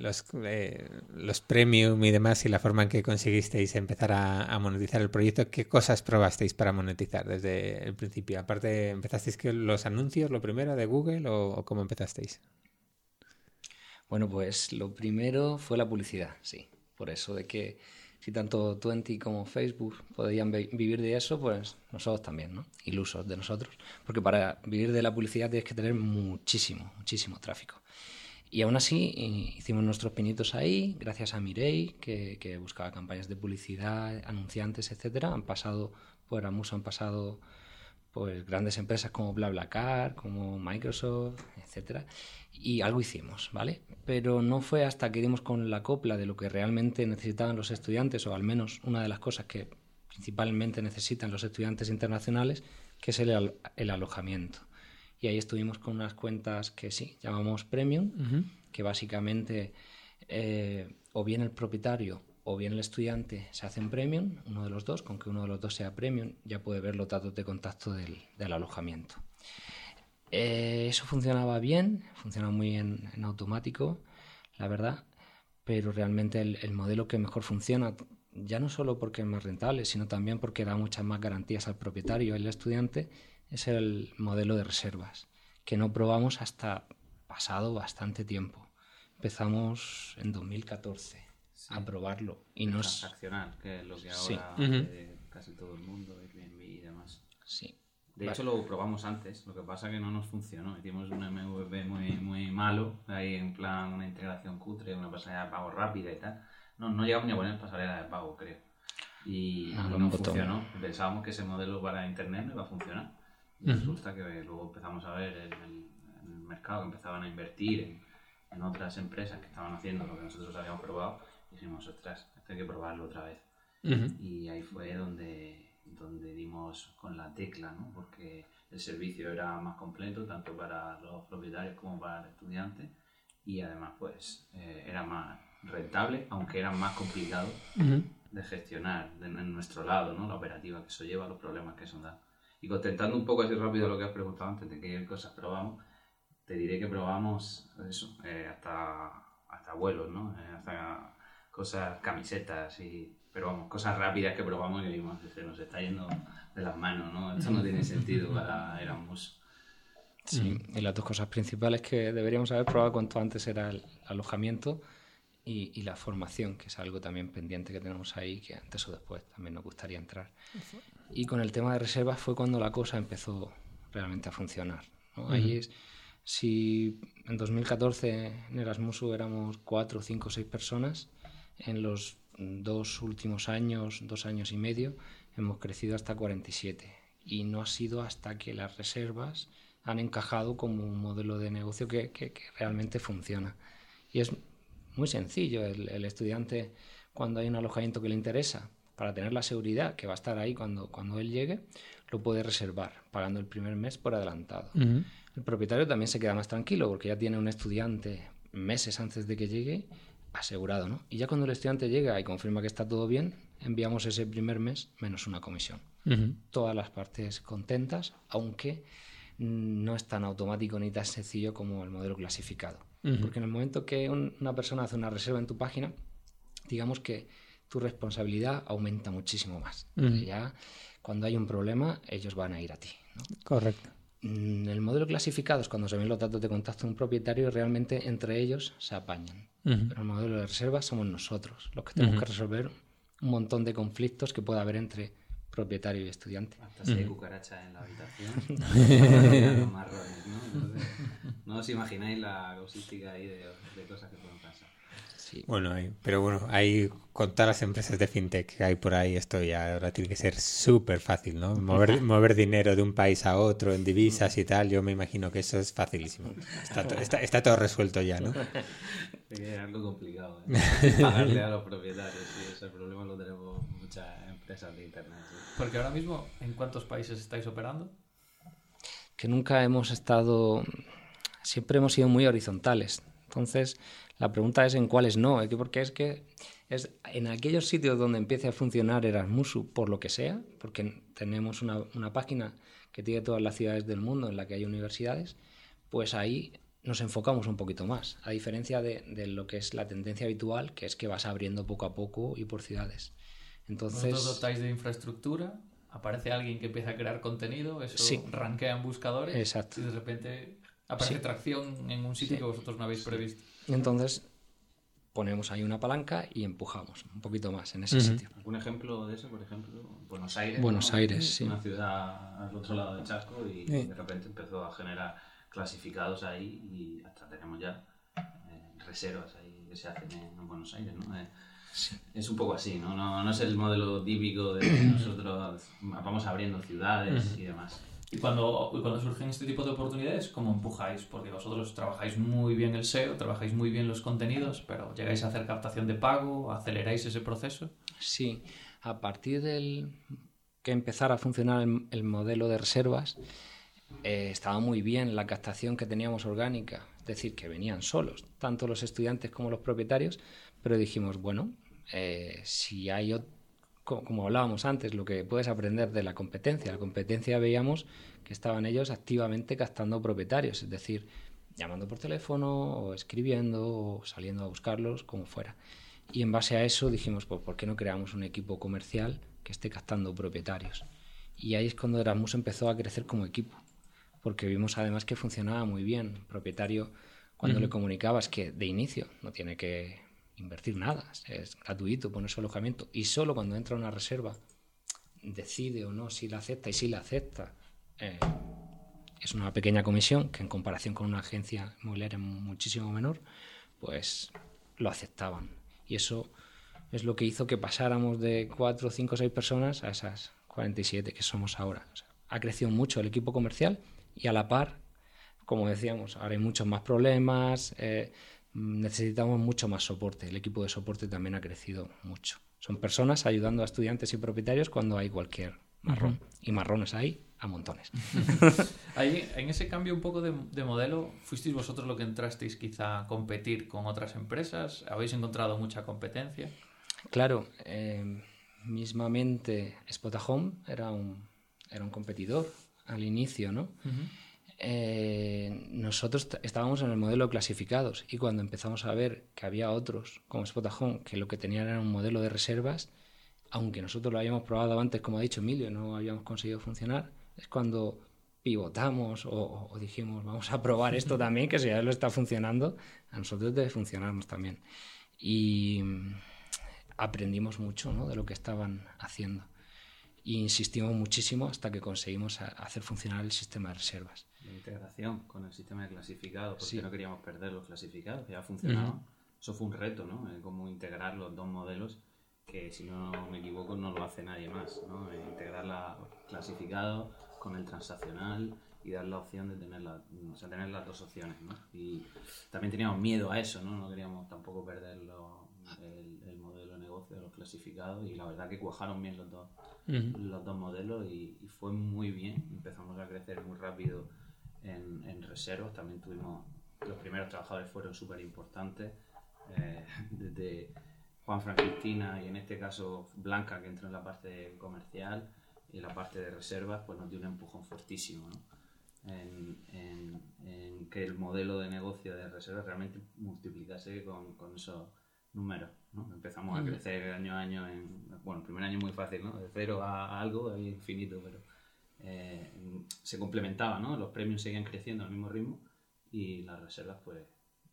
los, eh, los premium y demás y la forma en que conseguisteis empezar a, monetizar el proyecto. ¿Qué cosas probasteis para monetizar desde el principio? Aparte, ¿empezasteis con los anuncios, lo primero, de Google o, o cómo empezasteis? Bueno, pues lo primero fue la publicidad, sí. Por eso de que si tanto Twenty como Facebook podían vi- vivir de eso, pues nosotros también, ¿no? Ilusos de nosotros. Porque para vivir de la publicidad tienes que tener muchísimo, muchísimo tráfico. Y aún así eh, hicimos nuestros pinitos ahí, gracias a Mirei, que, buscaba campañas de publicidad, anunciantes, etcétera. Han pasado, por Amuso han pasado pues grandes empresas como BlaBlaCar, como Microsoft, etcétera, y algo hicimos, ¿vale? Pero no fue hasta que dimos con la copla de lo que realmente necesitaban los estudiantes, o al menos una de las cosas que principalmente necesitan los estudiantes internacionales, que es el, el alojamiento. Y ahí estuvimos con unas cuentas que sí, llamamos Premium, que básicamente eh, o bien el propietario o bien el estudiante se hacen Premium, uno de los dos, con que uno de los dos sea Premium, ya puede ver los datos de contacto del, del alojamiento. Eh, eso funcionaba bien, funcionaba muy en, en automático, la verdad, pero realmente el, el modelo que mejor funciona, ya no solo porque es más rentable, sino también porque da muchas más garantías al propietario y al estudiante, es el modelo de reservas, que no probamos hasta pasado bastante tiempo. Empezamos en 2014 a probarlo y nos... Transaccional, que es lo que Sí. ahora hace casi todo el mundo, Airbnb y demás. Sí, De hecho, lo probamos antes, lo que pasa que no nos funcionó. Hicimos un MVP muy, muy malo, ahí en plan una integración cutre, una pasarela de pago rápida y tal. No, no llegamos ni a poner pasarela de pago, creo. Y Ah, no botón. funcionó. Pensábamos que ese modelo para internet no iba a funcionar. Y resulta que luego empezamos a ver en el, en el mercado que empezaban a invertir en, en otras empresas que estaban haciendo lo que nosotros habíamos probado. Y dijimos, ostras, esto hay que probarlo otra vez. Y ahí fue donde, donde dimos con la tecla, ¿no? porque el servicio era más completo, tanto para los propietarios como para el estudiante, y además pues eh, era más rentable, aunque era más complicado de gestionar de- en nuestro lado, ¿no? la operativa que eso lleva, los problemas que eso da. Y contestando un poco así rápido lo que has preguntado antes de qué cosas probamos, te diré que probamos eso, eh, hasta, hasta vuelos, ¿no? Eh, hasta cosas, camisetas y pero vamos, cosas rápidas que probamos y vimos, se nos está yendo de las manos, ¿no? Esto no tiene sentido para Erasmus. Sí, y las dos cosas principales que deberíamos haber probado cuanto antes era el alojamiento y, y, la formación, que es algo también pendiente que tenemos ahí, que antes o después también nos gustaría entrar. Y con el tema de reservas fue cuando la cosa empezó realmente a funcionar. ¿no? Ahí es, si en 2014 en Erasmus éramos cuatro, cinco, seis personas, en los dos últimos años, dos años y medio, hemos crecido hasta 47. Y no ha sido hasta que las reservas han encajado como un modelo de negocio que, que, que realmente funciona. Y es muy sencillo. El, el, estudiante, cuando hay un alojamiento que le interesa, para tener la seguridad que va a estar ahí cuando, cuando él llegue, lo puede reservar, pagando el primer mes por adelantado. Uh -huh. El propietario también se queda más tranquilo porque ya tiene un estudiante meses antes de que llegue asegurado, ¿no? Y ya cuando el estudiante llega y confirma que está todo bien, enviamos ese primer mes menos una comisión. Uh -huh. Todas las partes contentas, aunque no es tan automático ni tan sencillo como el modelo clasificado. Uh -huh. Porque en el momento que un, una persona hace una reserva en tu página, digamos que tu responsabilidad aumenta muchísimo más. Uh -huh. Ya cuando hay un problema, ellos van a ir a ti. ¿no? Correcto. En el modelo clasificado es cuando se ven los datos de contacto de un propietario y realmente entre ellos se apañan. Uh -huh. Pero el modelo de reserva somos nosotros los que tenemos que resolver un montón de conflictos que pueda haber entre propietario y estudiante. Hasta si hay cucarachas en la habitación. marrones, ¿no? Entonces, no os imagináis la causística ahí de, de cosas que pueden pasar. Sí. Bueno, hay, pero bueno, hay con todas las empresas de fintech que hay por ahí, esto ya ahora tiene que ser súper fácil, ¿no? Mover, mover dinero de un país a otro en divisas y tal, yo me imagino que eso es facilísimo. Está, to, está, está todo resuelto ya, ¿no? Es algo complicado, ¿eh? Pagarle a los propietarios, sí, ese problema lo tenemos muchas empresas de internet. ¿sí? Porque ahora mismo, ¿en cuántos países estáis operando? Que nunca hemos estado, siempre hemos sido muy horizontales. Entonces, la pregunta es en cuáles no, porque es que es en aquellos sitios donde empiece a funcionar Erasmusu, por lo que sea, porque tenemos una, una, página que tiene todas las ciudades del mundo en la que hay universidades, pues ahí nos enfocamos un poquito más, a diferencia de, de lo que es la tendencia habitual, que es que vas abriendo poco a poco y por ciudades. Entonces, ¿Vosotros dotáis de infraestructura? ¿Aparece alguien que empieza a crear contenido? ¿Eso sí. rankea en buscadores? Exacto. Y de repente aparece sí. tracción en un sitio sí. que vosotros no habéis previsto. Entonces ponemos ahí una palanca y empujamos un poquito más en ese uh -huh. sitio. ¿Algún ejemplo de eso, por ejemplo? Buenos Aires. Buenos ¿no? Aires, sí. Una ciudad al otro lado del Chasco y sí. de repente empezó a generar clasificados ahí y hasta tenemos ya eh, reservas ahí que se hacen en, Buenos Aires, ¿no? Eh, sí. Es un poco así, ¿no? ¿no? No es el modelo típico de que nosotros vamos abriendo ciudades uh -huh. y demás. Y cuando, cuando surgen este tipo de oportunidades, ¿cómo empujáis? Porque vosotros trabajáis muy bien el SEO, trabajáis muy bien los contenidos, pero ¿llegáis a hacer captación de pago? ¿Aceleráis ese proceso? Sí, a partir del que empezara a funcionar el, el modelo de reservas, eh, estaba muy bien la captación que teníamos orgánica, decir, que venían solos, tanto los estudiantes como los propietarios, pero dijimos, bueno, eh, si hay otro como hablábamos antes, lo que puedes aprender de la competencia. La competencia veíamos que estaban ellos activamente captando propietarios, es decir, llamando por teléfono o escribiendo o saliendo a buscarlos, como fuera. Y en base a eso dijimos, pues, ¿por qué no creamos un equipo comercial que esté captando propietarios? Y ahí es cuando Erasmus empezó a crecer como equipo, porque vimos además que funcionaba muy bien. El propietario, cuando uh -huh. le comunicabas que de inicio no tiene que invertir nada, es gratuito poner su alojamiento y solo cuando entra una reserva decide o no si la acepta y si la acepta eh, es una pequeña comisión que en comparación con una agencia inmobiliaria muchísimo menor, pues lo aceptaban. Y eso es lo que hizo que pasáramos de 4, 5, 6 personas a esas 47 que somos ahora. O sea, ha crecido mucho el equipo comercial y a la par, como decíamos, ahora hay muchos más problemas, eh, necesitamos mucho más soporte. El equipo de soporte también ha crecido mucho. Son personas ayudando a estudiantes y propietarios cuando hay cualquier marrón. Uh -huh. Y marrones hay a montones. Ahí, en ese cambio un poco de, de, modelo, ¿fuisteis vosotros lo que entrasteis quizá a competir con otras empresas? ¿Habéis encontrado mucha competencia? Claro, eh, mismamente Spotahome era un, era un competidor al inicio, ¿no? Uh -huh eh, nosotros estábamos en el modelo clasificados y cuando empezamos a ver que había otros como Spotahome que lo que tenían era un modelo de reservas aunque nosotros lo habíamos probado antes, como ha dicho Emilio, no habíamos conseguido funcionar, es cuando pivotamos o, dijimos, vamos a probar esto también, que si ya lo está funcionando, a nosotros debe funcionarnos también. Y mm, aprendimos mucho ¿no? de lo que estaban haciendo. E insistimos muchísimo hasta que conseguimos hacer funcionar el sistema de reservas. La integración con el sistema de clasificado, porque no queríamos perder los clasificados, que ya funcionaban. Eso fue un reto, ¿no? cómo integrar los dos modelos que si no me equivoco no lo hace nadie más, ¿no? integrar la clasificado con el transaccional y dar la opción de tener, la, o sea, tener las dos opciones, ¿no? Y también teníamos miedo a eso, ¿no? No queríamos tampoco perder el, modelo de negocio de los clasificados y la verdad que cuajaron bien los dos, los dos modelos y, fue muy bien. Empezamos a crecer muy rápido en, en reservas, también tuvimos, los primeros trabajadores fueron súper importantes, eh, desde Juan Francistina y en este caso Blanca que entró en la parte comercial y la parte de reservas pues nos dio un empujón fuertísimo en, que el modelo de negocio de reservas realmente multiplicase con, con esos números. Empezamos a crecer año a año. En, bueno, el primer año muy fácil, ¿no? de cero a, algo, ahí infinito, pero eh, se complementaba, ¿no? los premios seguían creciendo al mismo ritmo y las reservas pues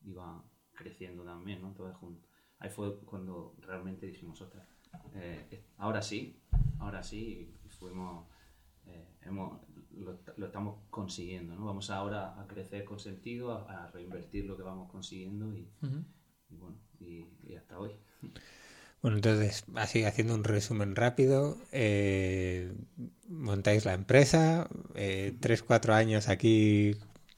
iban creciendo también, ¿no? todas juntas ahí fue cuando realmente dijimos, otra, eh, ahora sí, ahora sí, fuimos, eh, hemos, lo, estamos consiguiendo, ¿no? Vamos ahora a crecer con sentido, a, reinvertir lo que vamos consiguiendo y, bueno, y, hasta hoy. Bueno, entonces, así haciendo un resumen rápido, eh, montáis la empresa, tres, cuatro años aquí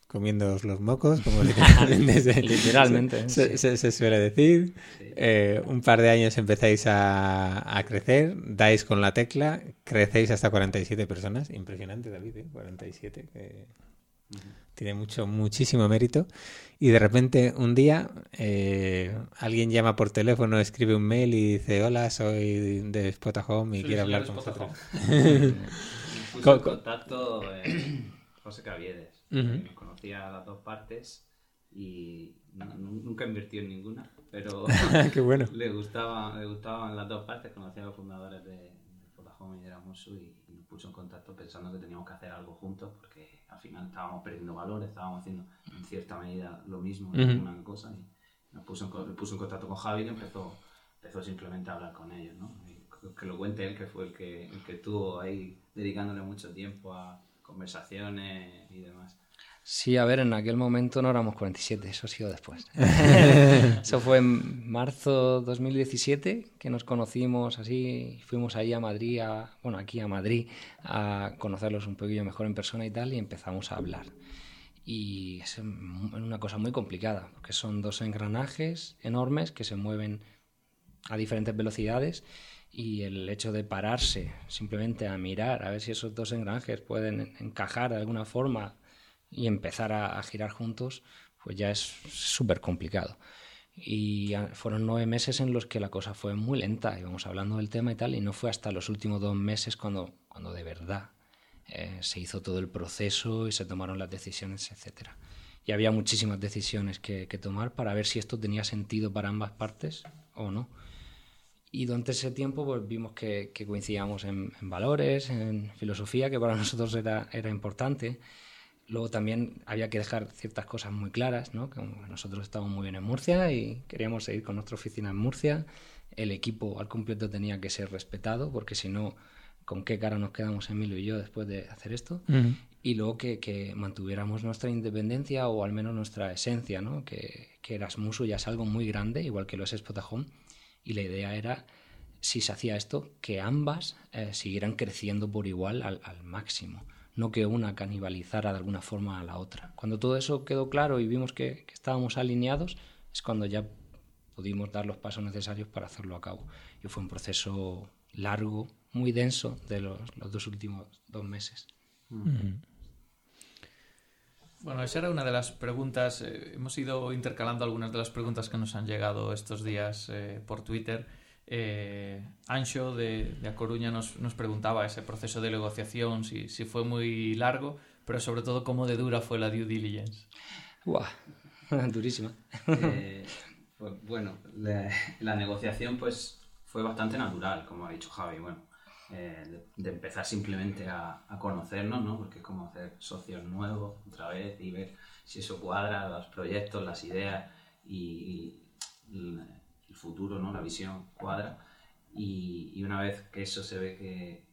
comiendo los mocos, como literalmente se, suele decir. Eh, un par de años empezáis a, crecer, dais con la tecla, crecéis hasta 47 personas. Impresionante, David, 47, ¿eh? que tiene mucho, muchísimo mérito. Y de repente un día eh, alguien llama por teléfono, escribe un mail y dice, hola, soy de Spotahome y quiero hablar con vosotros. contacto José Caviedes conocía a las dos partes y nunca invirtió en ninguna, pero Qué bueno. le, gustaba, le gustaban las dos partes, conocía a los fundadores de, Vodafone y de Eramosu y, y, nos puso en contacto pensando que teníamos que hacer algo juntos porque al final estábamos perdiendo valores, estábamos haciendo en cierta medida lo mismo en una cosa y nos puso en, puso en contacto con Javi y empezó, empezó simplemente a hablar con ellos, ¿no? que lo cuente él, que fue el que, el que estuvo ahí dedicándole mucho tiempo a conversaciones y demás. Sí, a ver, en aquel momento no éramos 47, eso ha sido después. eso fue en marzo 2017 que nos conocimos así, fuimos ahí a Madrid, a, bueno, aquí a Madrid, a conocerlos un poquillo mejor en persona y tal, y empezamos a hablar. Y es una cosa muy complicada, porque son dos engranajes enormes que se mueven a diferentes velocidades y el hecho de pararse simplemente a mirar a ver si esos dos engranajes pueden encajar de alguna forma y empezar a, girar juntos, pues ya es súper complicado. Y fueron nueve meses en los que la cosa fue muy lenta, íbamos hablando del tema y tal, y no fue hasta los últimos dos meses cuando, cuando de verdad eh, se hizo todo el proceso y se tomaron las decisiones, etc. Y había muchísimas decisiones que, tomar para ver si esto tenía sentido para ambas partes o no. Y durante ese tiempo pues, vimos que, coincidíamos en, en, valores, en filosofía, que para nosotros era, era importante. Luego también había que dejar ciertas cosas muy claras, ¿no? Que nosotros estábamos muy bien en Murcia y queríamos seguir con nuestra oficina en Murcia. El equipo al completo tenía que ser respetado, porque si no, ¿con qué cara nos quedamos Emilio y yo después de hacer esto? Y luego que, mantuviéramos nuestra independencia o al menos nuestra esencia, ¿no? Que, que Erasmuso ya es algo muy grande, igual que lo es Spotahome, y la idea era, si se hacía esto, que ambas eh, siguieran creciendo por igual al, al máximo no que una canibalizara de alguna forma a la otra. Cuando todo eso quedó claro y vimos que, estábamos alineados, es cuando ya pudimos dar los pasos necesarios para hacerlo a cabo. Y fue un proceso largo, muy denso de los, dos últimos dos meses. Bueno, esa era una de las preguntas. Eh, hemos ido intercalando algunas de las preguntas que nos han llegado estos días eh, por Twitter eh, Ancho de, A Coruña nos, preguntaba ese proceso de negociación, si, fue muy largo, pero sobre todo cómo de dura fue la due diligence. durísima. Eh, pues, bueno, la, negociación pues fue bastante natural, como ha dicho Javi, bueno, eh, de, empezar simplemente a, conocernos, ¿no? Porque es como hacer socios nuevos otra vez y ver si eso cuadra, los proyectos, las ideas y, el, futuro, ¿no? La visión cuadra. Y, una vez que eso se ve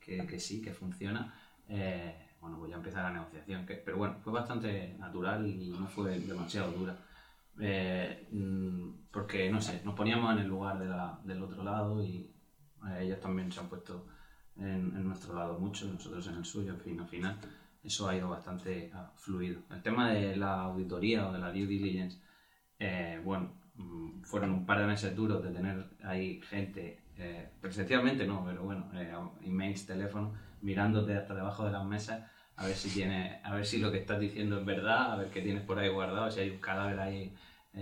que, que, sí, que funciona, eh, bueno, pues ya empieza la negociación. pero bueno, fue bastante natural y no fue demasiado dura. Eh, mm, porque, no sé, nos poníamos en el lugar de la, del otro lado y ellos también se han puesto en, nuestro lado mucho, nosotros en el suyo, en fin, al final eso ha ido bastante ah, fluido. El tema de la auditoría o de la due diligence, eh, bueno, mm, fueron un par de meses duros de tener ahí gente, eh, presencialmente no, pero bueno, eh, emails, teléfono, mirándote hasta debajo de las mesas a ver si tiene, a ver si lo que estás diciendo es verdad, a ver qué tienes por ahí guardado, si hay un cadáver ahí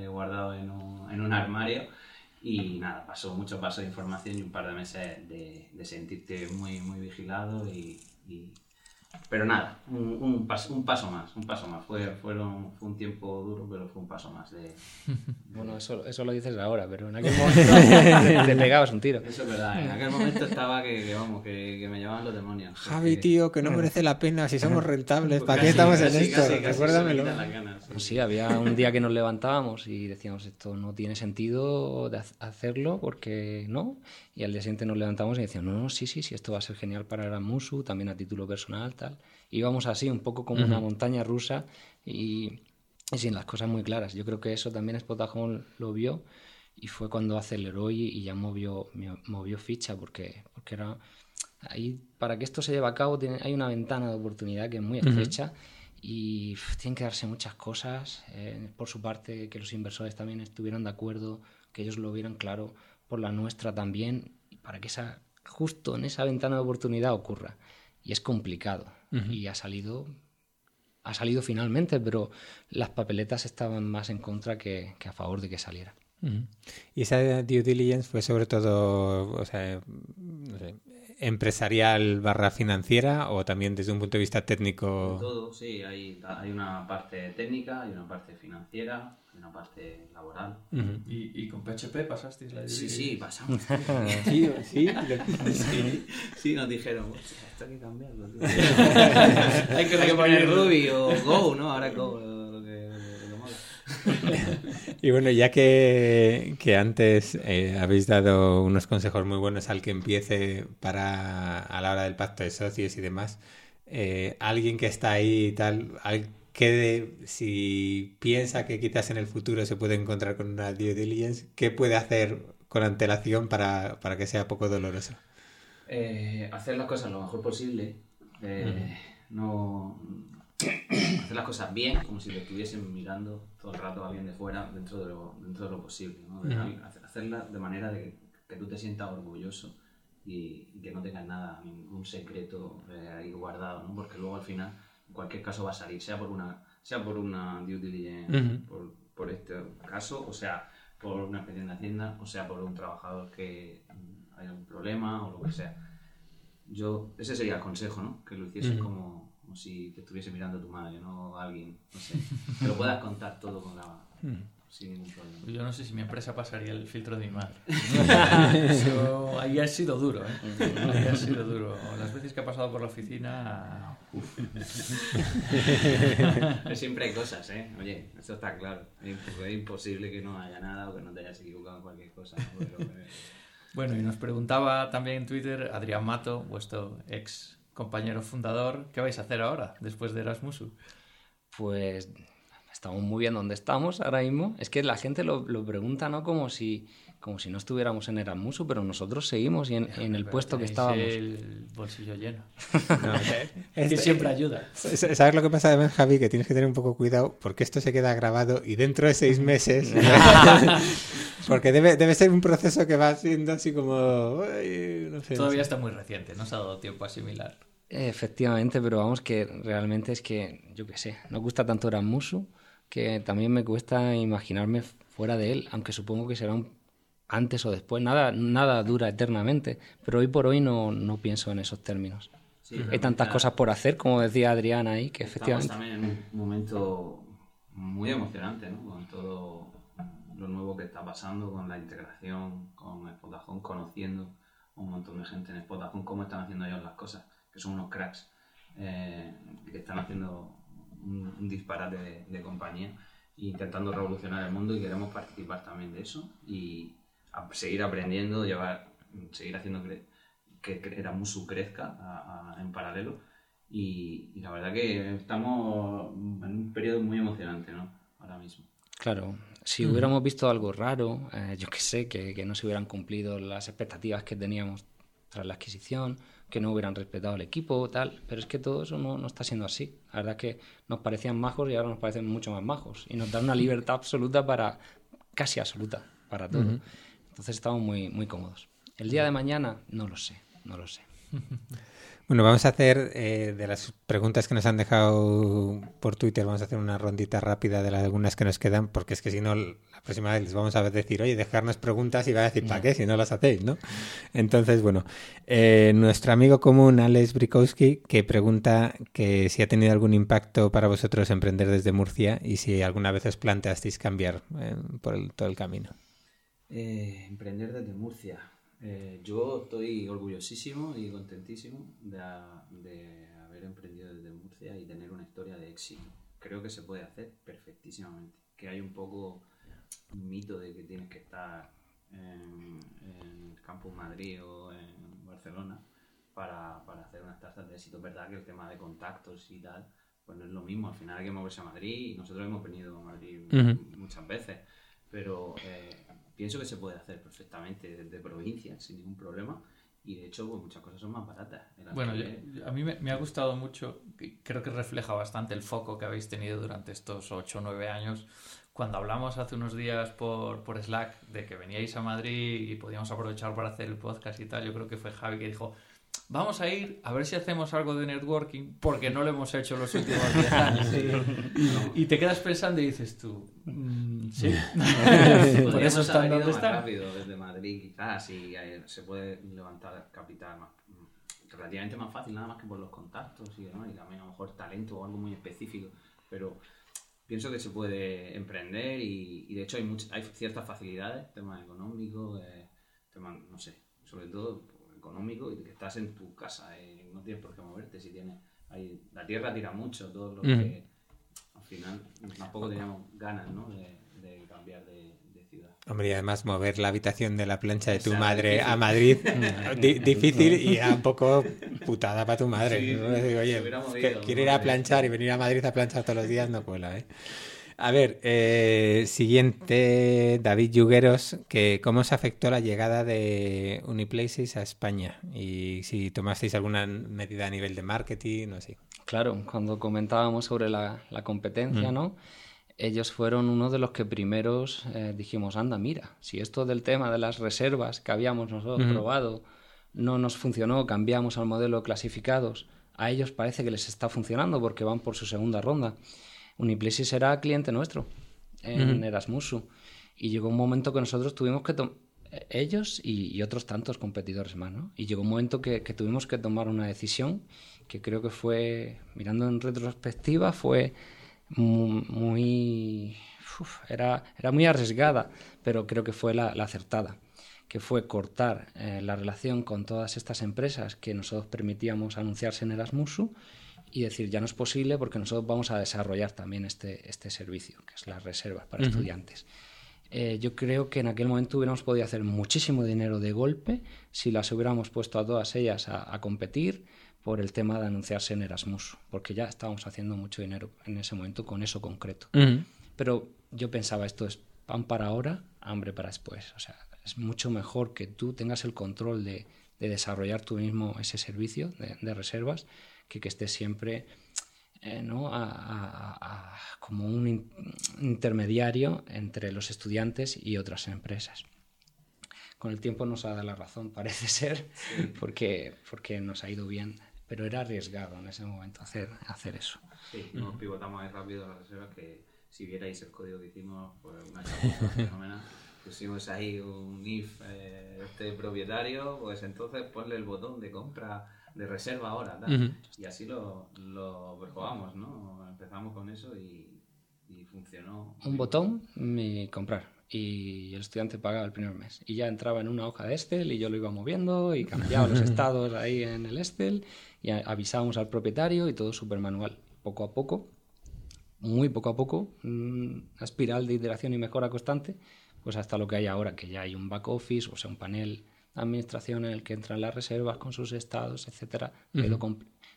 guardado en un, en un armario y nada, pasó mucho paso de información y un par de meses de, de sentirte muy, muy vigilado y, y pero nada, un, un, paso, un, paso, más, un paso más. Fue, fueron, fue un tiempo duro, pero fue un paso más. De, Bueno, eso, eso lo dices ahora, pero en aquel momento te, pegabas un tiro. Eso es verdad, en aquel momento estaba que, que vamos, que, que, me llevaban los demonios. Javi, tío, que no merece la pena si somos rentables. ¿Para qué estamos en esto? Recuérdamelo. sí, había un día que nos levantábamos y decíamos, esto no tiene sentido de hacerlo porque no. Y al día siguiente nos levantamos y decíamos, no, no, sí, sí, sí, esto va a ser genial para Musu, también a título personal, tal. Íbamos así, un poco como una montaña rusa y, sin las cosas muy claras. Yo creo que eso también Spotajón lo vio y fue cuando aceleró y, ya movió, movió ficha porque, porque era... Ahí, para que esto se lleve a cabo tiene, hay una ventana de oportunidad que es muy estrecha y tienen que darse muchas cosas. Eh, por su parte, que los inversores también estuvieran de acuerdo, que ellos lo vieran claro por la nuestra también, para que esa, justo en esa ventana de oportunidad ocurra. Y es complicado. Y ha salido, ha salido finalmente, pero las papeletas estaban más en contra que, a favor de que saliera. Y esa due diligence fue sobre todo, o sea, empresarial barra financiera o también desde un punto de vista técnico. todo, sí, hay, hay una parte técnica, hay una parte financiera, una parte laboral. ¿Y, ¿Y, con PHP pasasteis la Sí, sí, pasamos. sí, sí, sí, sí, nos dijeron, esto hay que cambiarlo. hay, que, poner Ruby o Go, ¿no? Ahora Go, y bueno, ya que, que antes eh, habéis dado unos consejos muy buenos al que empiece para a la hora del pacto de socios y demás, eh, alguien que está ahí y tal, que si piensa que quizás en el futuro se puede encontrar con una due diligence, ¿qué puede hacer con antelación para, para que sea poco doloroso? Eh, hacer las cosas lo mejor posible, no hacer las cosas bien, como si lo estuviesen mirando todo el rato a alguien de fuera dentro de lo, dentro de lo posible, ¿no? hacerlas de manera de que, tú te sientas orgulloso y, que no tengas nada, ningún secreto eh, ahí guardado, ¿no? porque luego al final en cualquier caso va a salir, sea por una, sea por una due diligence, por, por, este caso, o sea, por una expedición de Hacienda, o sea, por un trabajador que haya un problema o lo que sea. Yo, ese sería el consejo, ¿no? Que lo hiciese como, como, si te estuviese mirando tu madre, ¿no? Alguien, no sé. Que lo puedas contar todo con la, yo no sé si mi empresa pasaría el filtro de mi madre. ahí ha sido duro, ¿eh? Ahí ha sido duro. Las veces que ha pasado por la oficina... Siempre hay cosas, ¿eh? Oye, eso está claro. Es imposible que no haya nada o que no te hayas equivocado en cualquier cosa. Bueno, y nos preguntaba también en Twitter Adrián Mato, vuestro ex compañero fundador, ¿qué vais a hacer ahora, después de Erasmusu? Pues estamos muy bien donde estamos ahora mismo. Es que la gente lo, lo pregunta, ¿no? Como si, como si no estuviéramos en Erasmus, pero nosotros seguimos y en, en el puesto que estábamos. el bolsillo lleno. que siempre ayuda. ¿Sabes lo que pasa además, Javi? Que tienes que tener un poco cuidado porque esto se queda grabado y dentro de seis meses... porque debe, debe ser un proceso que va siendo así como... Todavía está muy reciente, no se ha dado tiempo a asimilar. Efectivamente, pero vamos que realmente es que, yo qué sé, nos gusta tanto Erasmus que también me cuesta imaginarme fuera de él, aunque supongo que será un antes o después. Nada, nada dura eternamente, pero hoy por hoy no, no pienso en esos términos. Hay tantas cosas por hacer, como decía Adrián ahí, que efectivamente... Estamos también en un momento muy emocionante, ¿no? Con todo lo nuevo que está pasando con la integración con Vodafone, conociendo un montón de gente en Vodafone, cómo están haciendo ellos las cosas, que son unos cracks, eh, que están haciendo un, disparate de, compañía e intentando revolucionar el mundo y queremos participar también de eso y seguir aprendiendo, llevar, seguir haciendo que, que Eramusu crezca en paralelo y, la verdad que estamos en un periodo muy emocionante ¿no? ahora mismo. Claro, si hubiéramos visto algo raro, eh, yo que sé, que, que, no se hubieran cumplido las expectativas que teníamos tras la adquisición, que no hubieran respetado el equipo, tal, pero es que todo eso no, no, está siendo así. La verdad es que nos parecían majos y ahora nos parecen mucho más majos y nos dan una libertad absoluta para, casi absoluta, para todo. Entonces estamos muy, muy cómodos. El día de mañana, no lo sé, no lo sé. Bueno, vamos a hacer eh, de las preguntas que nos han dejado por Twitter, vamos a hacer una rondita rápida de las algunas que nos quedan, porque es que si no, la próxima vez les vamos a decir, oye, dejarnos preguntas y va a decir, ¿para qué? Si no las hacéis, ¿no? Entonces, bueno, eh, nuestro amigo común, Alex Brikowski, que pregunta que si ha tenido algún impacto para vosotros emprender desde Murcia y si alguna vez os planteasteis cambiar eh, por todo el camino. emprender desde Murcia. Eh, yo estoy orgullosísimo y contentísimo de, haber emprendido desde Murcia y tener una historia de éxito. Creo que se puede hacer perfectísimamente. Que hay un poco un mito de que tienes que estar en, el Campus Madrid o en Barcelona para, hacer unas tasas de éxito. Es verdad que el tema de contactos y tal, pues no es lo mismo. Al final hay que moverse a Madrid y nosotros hemos venido a Madrid muchas veces. Pero eh, pienso que se puede hacer perfectamente desde provincia, sin ningún problema. Y de hecho, pues, muchas cosas son más baratas. Bueno, a mí me, ha gustado mucho, creo que refleja bastante el foco que habéis tenido durante estos 8 o 9 años. Cuando hablamos hace unos días por, por Slack de que veníais a Madrid y podíamos aprovechar para hacer el podcast y tal, yo creo que fue Javi que dijo, vamos a ir a ver si hacemos algo de networking porque no lo hemos hecho los últimos 10 años. Y, te quedas pensando y dices tú, mm, sí. Por eso está donde está. rápido desde Madrid quizás y se puede levantar capital más, relativamente más fácil, nada más que por los contactos y demás, y también a lo mejor talento o algo muy específico, pero pienso que se puede emprender y, de hecho hay, hay ciertas facilidades, temas económicos, eh, temas, no sé, sobre todo económico y que estás en tu casa, eh, no tienes por qué moverte. Si tienes, ahí, la tierra tira mucho, todo lo que al final tampoco teníamos ganas ¿no? de, cambiar de, ciudad. Hombre, y además mover la habitación de la plancha de tu madre a Madrid, difícil y un poco putada para tu madre. Oye, quiero ir a planchar y venir a Madrid a planchar todos los días, no cuela, ¿eh? A ver, eh, siguiente, David Yugueros, que ¿cómo os afectó la llegada de Uniplaces a España? Y si tomasteis alguna medida a nivel de marketing o así. Claro, cuando comentábamos sobre la, competencia, mm. ¿no? Ellos fueron uno de los que primeros eh, dijimos, anda, mira, si esto del tema de las reservas que habíamos nosotros probado no nos funcionó, cambiamos al modelo de clasificados, a ellos parece que les está funcionando porque van por su segunda ronda. Uniplaces era cliente nuestro en Erasmusu. Y llegó un momento que nosotros tuvimos que ellos y, otros tantos competidores más, ¿no? Y llegó un momento que, tuvimos que tomar una decisión que creo que fue, mirando en retrospectiva, fue muy... era, era muy arriesgada, pero creo que fue la, acertada, que fue cortar eh, la relación con todas estas empresas que nosotros permitíamos anunciarse en Erasmusu y decir, ya no es posible porque nosotros vamos a desarrollar también este, este servicio, que es las reservas para estudiantes. Eh, yo creo que en aquel momento hubiéramos podido hacer muchísimo dinero de golpe si las hubiéramos puesto a todas ellas a, competir por el tema de anunciarse en Erasmus, porque ya estábamos haciendo mucho dinero en ese momento con eso concreto. Pero yo pensaba, esto es pan para ahora, hambre para después. O sea, es mucho mejor que tú tengas el control de, de desarrollar tú mismo ese servicio de, de reservas que, que esté siempre eh, ¿no? como un intermediario entre los estudiantes y otras empresas. Con el tiempo nos ha dado la razón, parece ser, porque, porque nos ha ido bien, pero era arriesgado en ese momento hacer, hacer eso. Sí, nos pivotamos ahí rápido a las reservas que si vierais el código que hicimos, pues una fenomenal. Pusimos ahí un if eh, este propietario, pues entonces ponle el botón de compra de reserva ahora, y así lo, lo ¿no? Empezamos con eso y, funcionó. Un botón, mi comprar. y el estudiante pagaba el primer mes. Y ya entraba en una hoja de Excel y yo lo iba moviendo y cambiaba los estados ahí en el Excel y avisábamos al propietario y todo súper manual. Poco a poco, muy poco a poco, una espiral de iteración y mejora constante, pues hasta lo que hay ahora, que ya hay un back office, o sea, un panel administración en el que entran las reservas con sus estados, etcétera,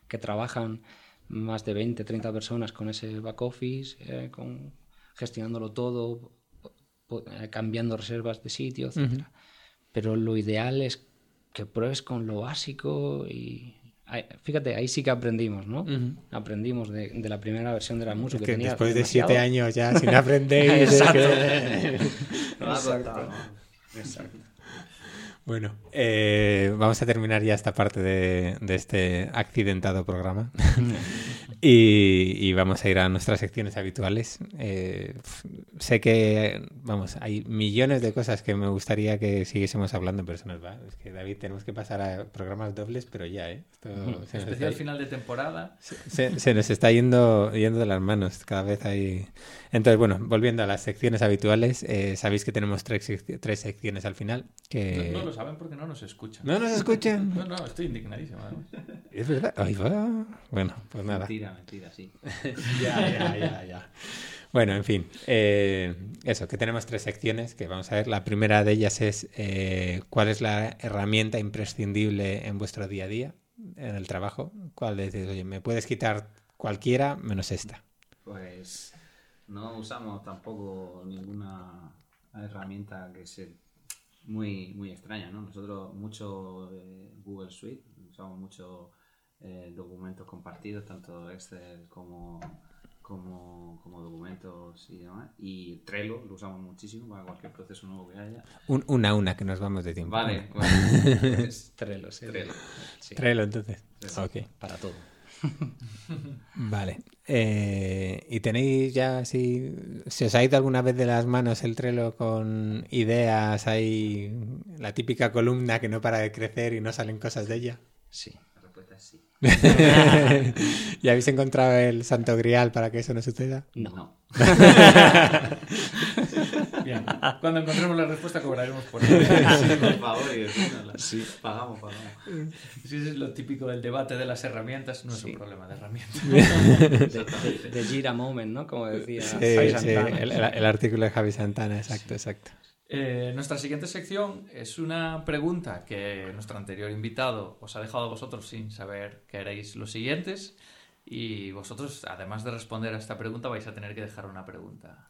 que, trabajan más de 20, 30 personas con ese back office, eh, con, gestionándolo todo, eh, cambiando reservas de sitio, etc. Pero lo ideal es que pruebes con lo básico y... Fíjate, ahí sí que aprendimos, ¿no? Aprendimos de, la primera versión de la música que, Después de siete años ya sin aprender. Exacto. Exacto. Bueno, eh, vamos a terminar ya esta parte de, este accidentado programa y, vamos a ir a nuestras secciones habituales. Eh, sé que, vamos, hay millones de cosas que me gustaría que siguiésemos hablando, pero eso nos va. Es que, David, tenemos que pasar a programas dobles, pero ya, ¿eh? Especial final de temporada. Se, se, nos está yendo, yendo de las manos. Cada vez hay entonces, bueno, volviendo a las secciones habituales, eh, sabéis que tenemos tres, tres, secciones al final. Que... No, lo saben porque no nos escuchan. ¿No nos escuchan? no, no, estoy indignadísimo. Es verdad. Ahí va. Bueno, pues nada. Mentira, mentira, sí. ya, ya, ya, ya. Bueno, en fin, eh, eso, que tenemos tres secciones que vamos a ver. La primera de ellas es eh, cuál es la herramienta imprescindible en vuestro día a día, en el trabajo. ¿Cuál decís, oye, me puedes quitar cualquiera menos esta? Pues no usamos tampoco ninguna herramienta que sea muy, muy extraña, ¿no? Nosotros mucho Google Suite, usamos mucho eh, documentos compartidos, tanto Excel como, como, documentos y demás. Y Trello lo usamos muchísimo para cualquier proceso nuevo que haya. una a una, que nos vamos de tiempo. Vale, pues, Trello, sí. Trello. Trello, entonces. Para todo. Vale. Eh, ¿Y tenéis ya, si, si os ha ido alguna vez de las manos el Trello con ideas, hay la típica columna que no para de crecer y no salen cosas de ella? Sí. La respuesta es sí. ¿Y habéis encontrado el santo grial para que eso no suceda? No. Bien. Cuando encontremos la respuesta cobraremos por sí, por favor. sí. Pagamos, pagamos. Si es lo típico del debate de las herramientas, no es un problema de herramientas. De, Gira Moment, ¿no? Como decía Javi Santana. El, el, artículo de Javi Santana, exacto, exacto. Eh, nuestra siguiente sección es una pregunta que nuestro anterior invitado os ha dejado a vosotros sin saber que erais los siguientes. Y vosotros, además de responder a esta pregunta, vais a tener que dejar una pregunta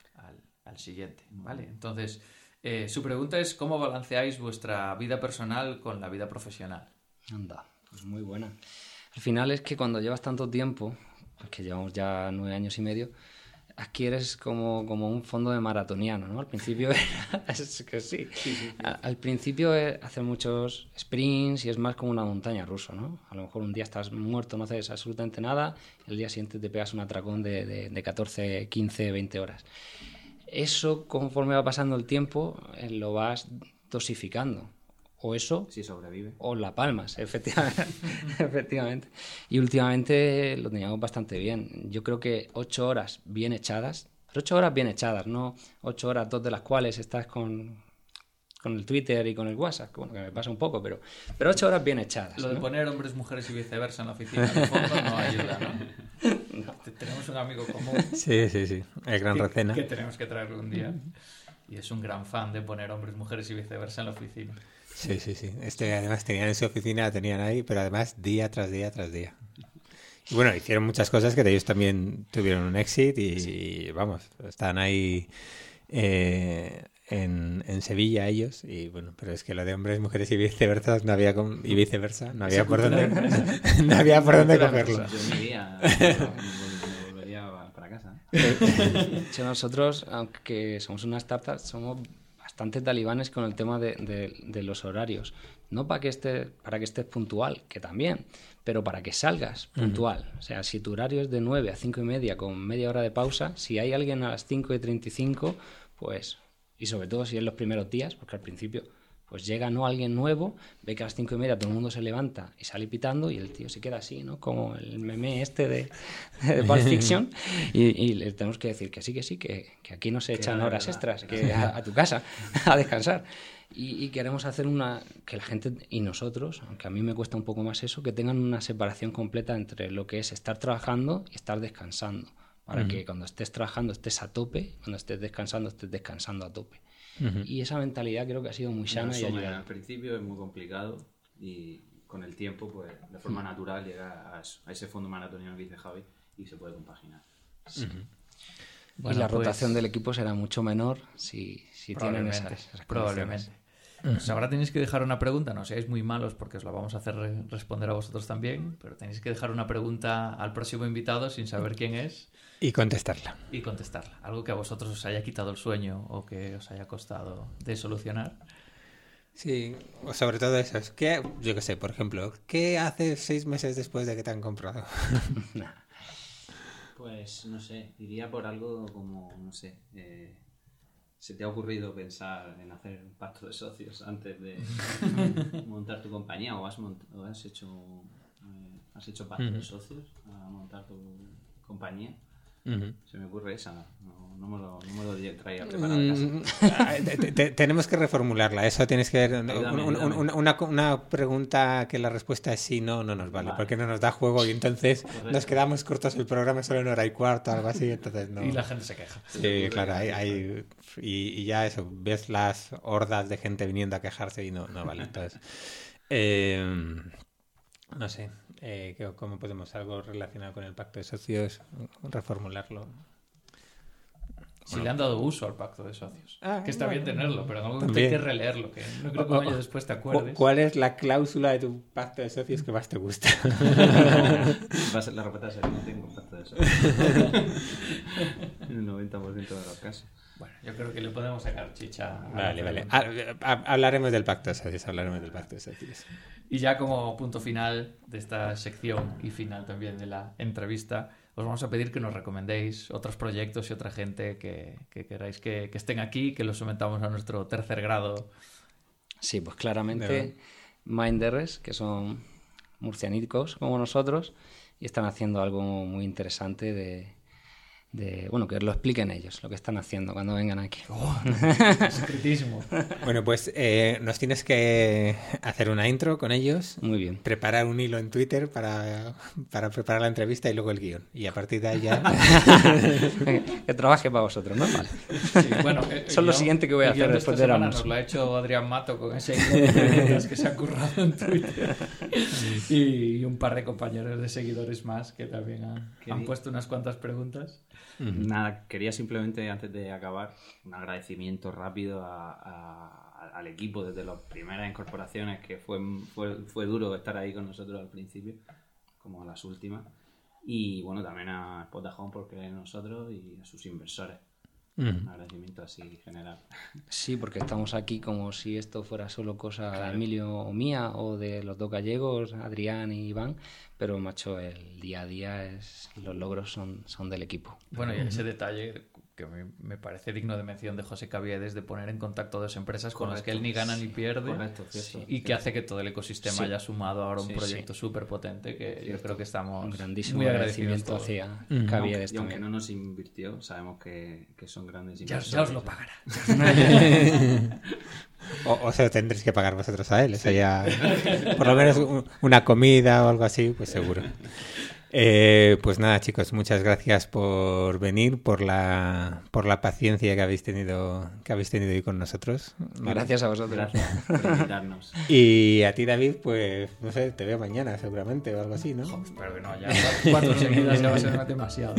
al, siguiente. ¿vale? Entonces, eh, su pregunta es: ¿cómo balanceáis vuestra vida personal con la vida profesional? Anda, pues muy buena. Al final es que cuando llevas tanto tiempo, que llevamos ya nueve años y medio, adquieres como, como un fondo de maratoniano, ¿no? Al principio es que sí. Al principio es hacer muchos sprints y es más como una montaña rusa, ¿no? A lo mejor un día estás muerto, no haces absolutamente nada, el día siguiente te pegas un atracón de, de, de 14, 15, 20 horas. Eso, conforme va pasando el tiempo, eh, lo vas dosificando o eso si sobrevive o la palmas efectivamente efectivamente y últimamente lo teníamos bastante bien yo creo que ocho horas bien echadas pero ocho horas bien echadas no ocho horas dos de las cuales estás con con el Twitter y con el WhatsApp, como que me pasa un poco, pero, pero ocho horas bien echadas. Lo de poner hombres, mujeres y viceversa en la oficina, en el fondo, no ayuda, ¿no? Tenemos un amigo común. Sí, sí, sí. El gran Rocena. Que tenemos que traerlo un día. Y es un gran fan de poner hombres, mujeres y viceversa en la oficina. Sí, sí, sí. Este, además tenían en su oficina, tenían ahí, pero además día tras día tras día. Y bueno, hicieron muchas cosas que de ellos también tuvieron un éxito y, vamos, están ahí eh, en, en, Sevilla ellos y bueno, pero es que lo de hombres, mujeres y viceversa no había y viceversa, no había por dónde no había por dónde cogerlo. Yo volvería para casa. nosotros, aunque somos una startup, somos bastante talibanes con el tema de, de, los horarios. No para que, estés, para que estés puntual, que también, pero para que salgas puntual. O sea, si tu horario es de 9 a 5 y media con media hora de pausa, si hay alguien a las 5 y 35, pues, y sobre todo si es los primeros días, porque al principio pues llega no alguien nuevo, ve que a las cinco y media todo el mundo se levanta y sale pitando y el tío se queda así, ¿no? Como el meme este de, de Pulp Fiction y, y le tenemos que decir que sí, que sí, que, que aquí no se echan horas verdad. extras, que a, a tu casa a descansar. Y, y queremos hacer una, que la gente y nosotros, aunque a mí me cuesta un poco más eso, que tengan una separación completa entre lo que es estar trabajando y estar descansando, para que cuando estés trabajando estés a tope, cuando estés descansando estés descansando a tope. Y esa mentalidad creo que ha sido muy sana y al principio es muy complicado y con el tiempo, pues de forma natural llega a, eso, a ese fondo maratoniano que dice Javi y se puede compaginar. y la pues, rotación del equipo será mucho menor si, si tienen Probablemente, esas, esas probablemente. Pues ahora tenéis que dejar una pregunta, no seáis muy malos porque os la vamos a hacer re- responder a vosotros también, pero tenéis que dejar una pregunta al próximo invitado sin saber quién es Y contestarla. y contestarla. Algo que a vosotros os haya quitado el sueño o que os haya costado de solucionar. Sí, o sobre todo eso. es que, yo qué sé, por ejemplo, ¿qué haces seis meses después de que te han comprado? Pues no sé, iría por algo como, no sé, eh, ¿se te ha ocurrido pensar en hacer un pacto de socios antes de montar tu compañía o has, mont- o has hecho eh, has hecho pacto de socios a montar tu compañía? Se me ocurre esa, no, no me lo, no me lo traía preparado. Mm, te- te- tenemos que reformularla. Eso tienes que un- Ayúdame, un- ayúdame. una, una- pregunta que la respuesta es sí, no, no nos vale, Vale. porque no nos da juego y entonces Correcto. nos quedamos cortos el programa solo en hora y cuarto, algo así. Entonces no. Y la gente se queja. Sí, claro, hay, hay- y, y ya eso, ves las hordas de gente viniendo a quejarse y no, no vale. Entonces, eh, no sé, eh, ¿qué- ¿cómo podemos algo relacionado con el pacto de socios reformularlo? Si le han dado uso al pacto de socios. Ah, que está bien tenerlo, pero También. hay que releerlo, que no creo que un año después te Cu- acuerdes. ¿Cuál es la cláusula de tu pacto de socios que más te gusta? Va a ser la no tengo pacto de socios. en el 90% de los casos. Bueno, yo creo que le podemos sacar chicha. Vale, vale. Ha- ha- hablaremos del pacto de socios, hablaremos del pacto de socios. Y ya como punto final de esta sección y final también de la entrevista, os vamos a pedir que nos recomendéis otros proyectos y otra gente que, que queráis que, que estén aquí, que los sometamos a nuestro tercer grado. Sí, pues claramente Minderes, que son murcianicos como nosotros, y están haciendo algo muy interesante de, de- bueno, que lo expliquen ellos, lo que están haciendo cuando vengan aquí. Secretismo. Bueno, pues eh, nos tienes que hacer una intro con ellos, Muy bien. preparar un hilo en Twitter para, para preparar la entrevista y luego el guion. Y a partir de ahí ya... que trabaje para vosotros, ¿no? Vale. Sí, bueno, eh, Eso es lo siguiente que voy a hacer de después de Erasmus. Nos lo ha hecho Adrián Mato con ese hilo de preguntas que se ha currado en Twitter. Y, un par de compañeros de seguidores más que también han, han puesto unas cuantas preguntas. Nada, quería simplemente antes de acabar un agradecimiento rápido a- a- al equipo desde las primeras incorporaciones, que fue, fue, fue duro estar ahí con nosotros al principio, como a las últimas. Y bueno, también a Spotahome por creer en nosotros y a sus inversores. Un agradecimiento así general. Sí, porque estamos aquí como si esto fuera solo cosa de Claro. Emilio o mía o de los dos gallegos, Adrián y Iván, pero macho, el día a día es los logros son, son del equipo. Bueno, y ese detalle que me, me parece digno de mención de José Caviedes de poner en contacto dos empresas con las que él ni gana ni pierde Correcto, cierto. y que hace que todo el ecosistema Sí. haya sumado ahora un Sí, proyecto súper potente que yo creo que estamos Un grandísimo muy agradecidos agradecimiento todos. hacia Ujú. Caviedes Y aunque no nos invirtió, sabemos que, que son grandes Ya, inversores. ya os lo pagará. O, o se lo tendréis que pagar vosotros a él. Ya, por lo menos un- una comida o algo así, pues seguro. Eh, pues nada, chicos, muchas gracias por venir, por la, por la paciencia que habéis tenido, que habéis tenido hoy con nosotros. ¿vale? Gracias a vosotros. Gracias por invitarnos. Y a ti, David, pues no sé, te veo mañana seguramente o algo así, ¿no? Espero que no, ya cuatro seguidas ya va a ser demasiado.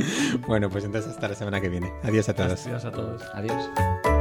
Bueno, pues entonces hasta la semana que viene. Adiós a todos. Gracias a todos. Adiós.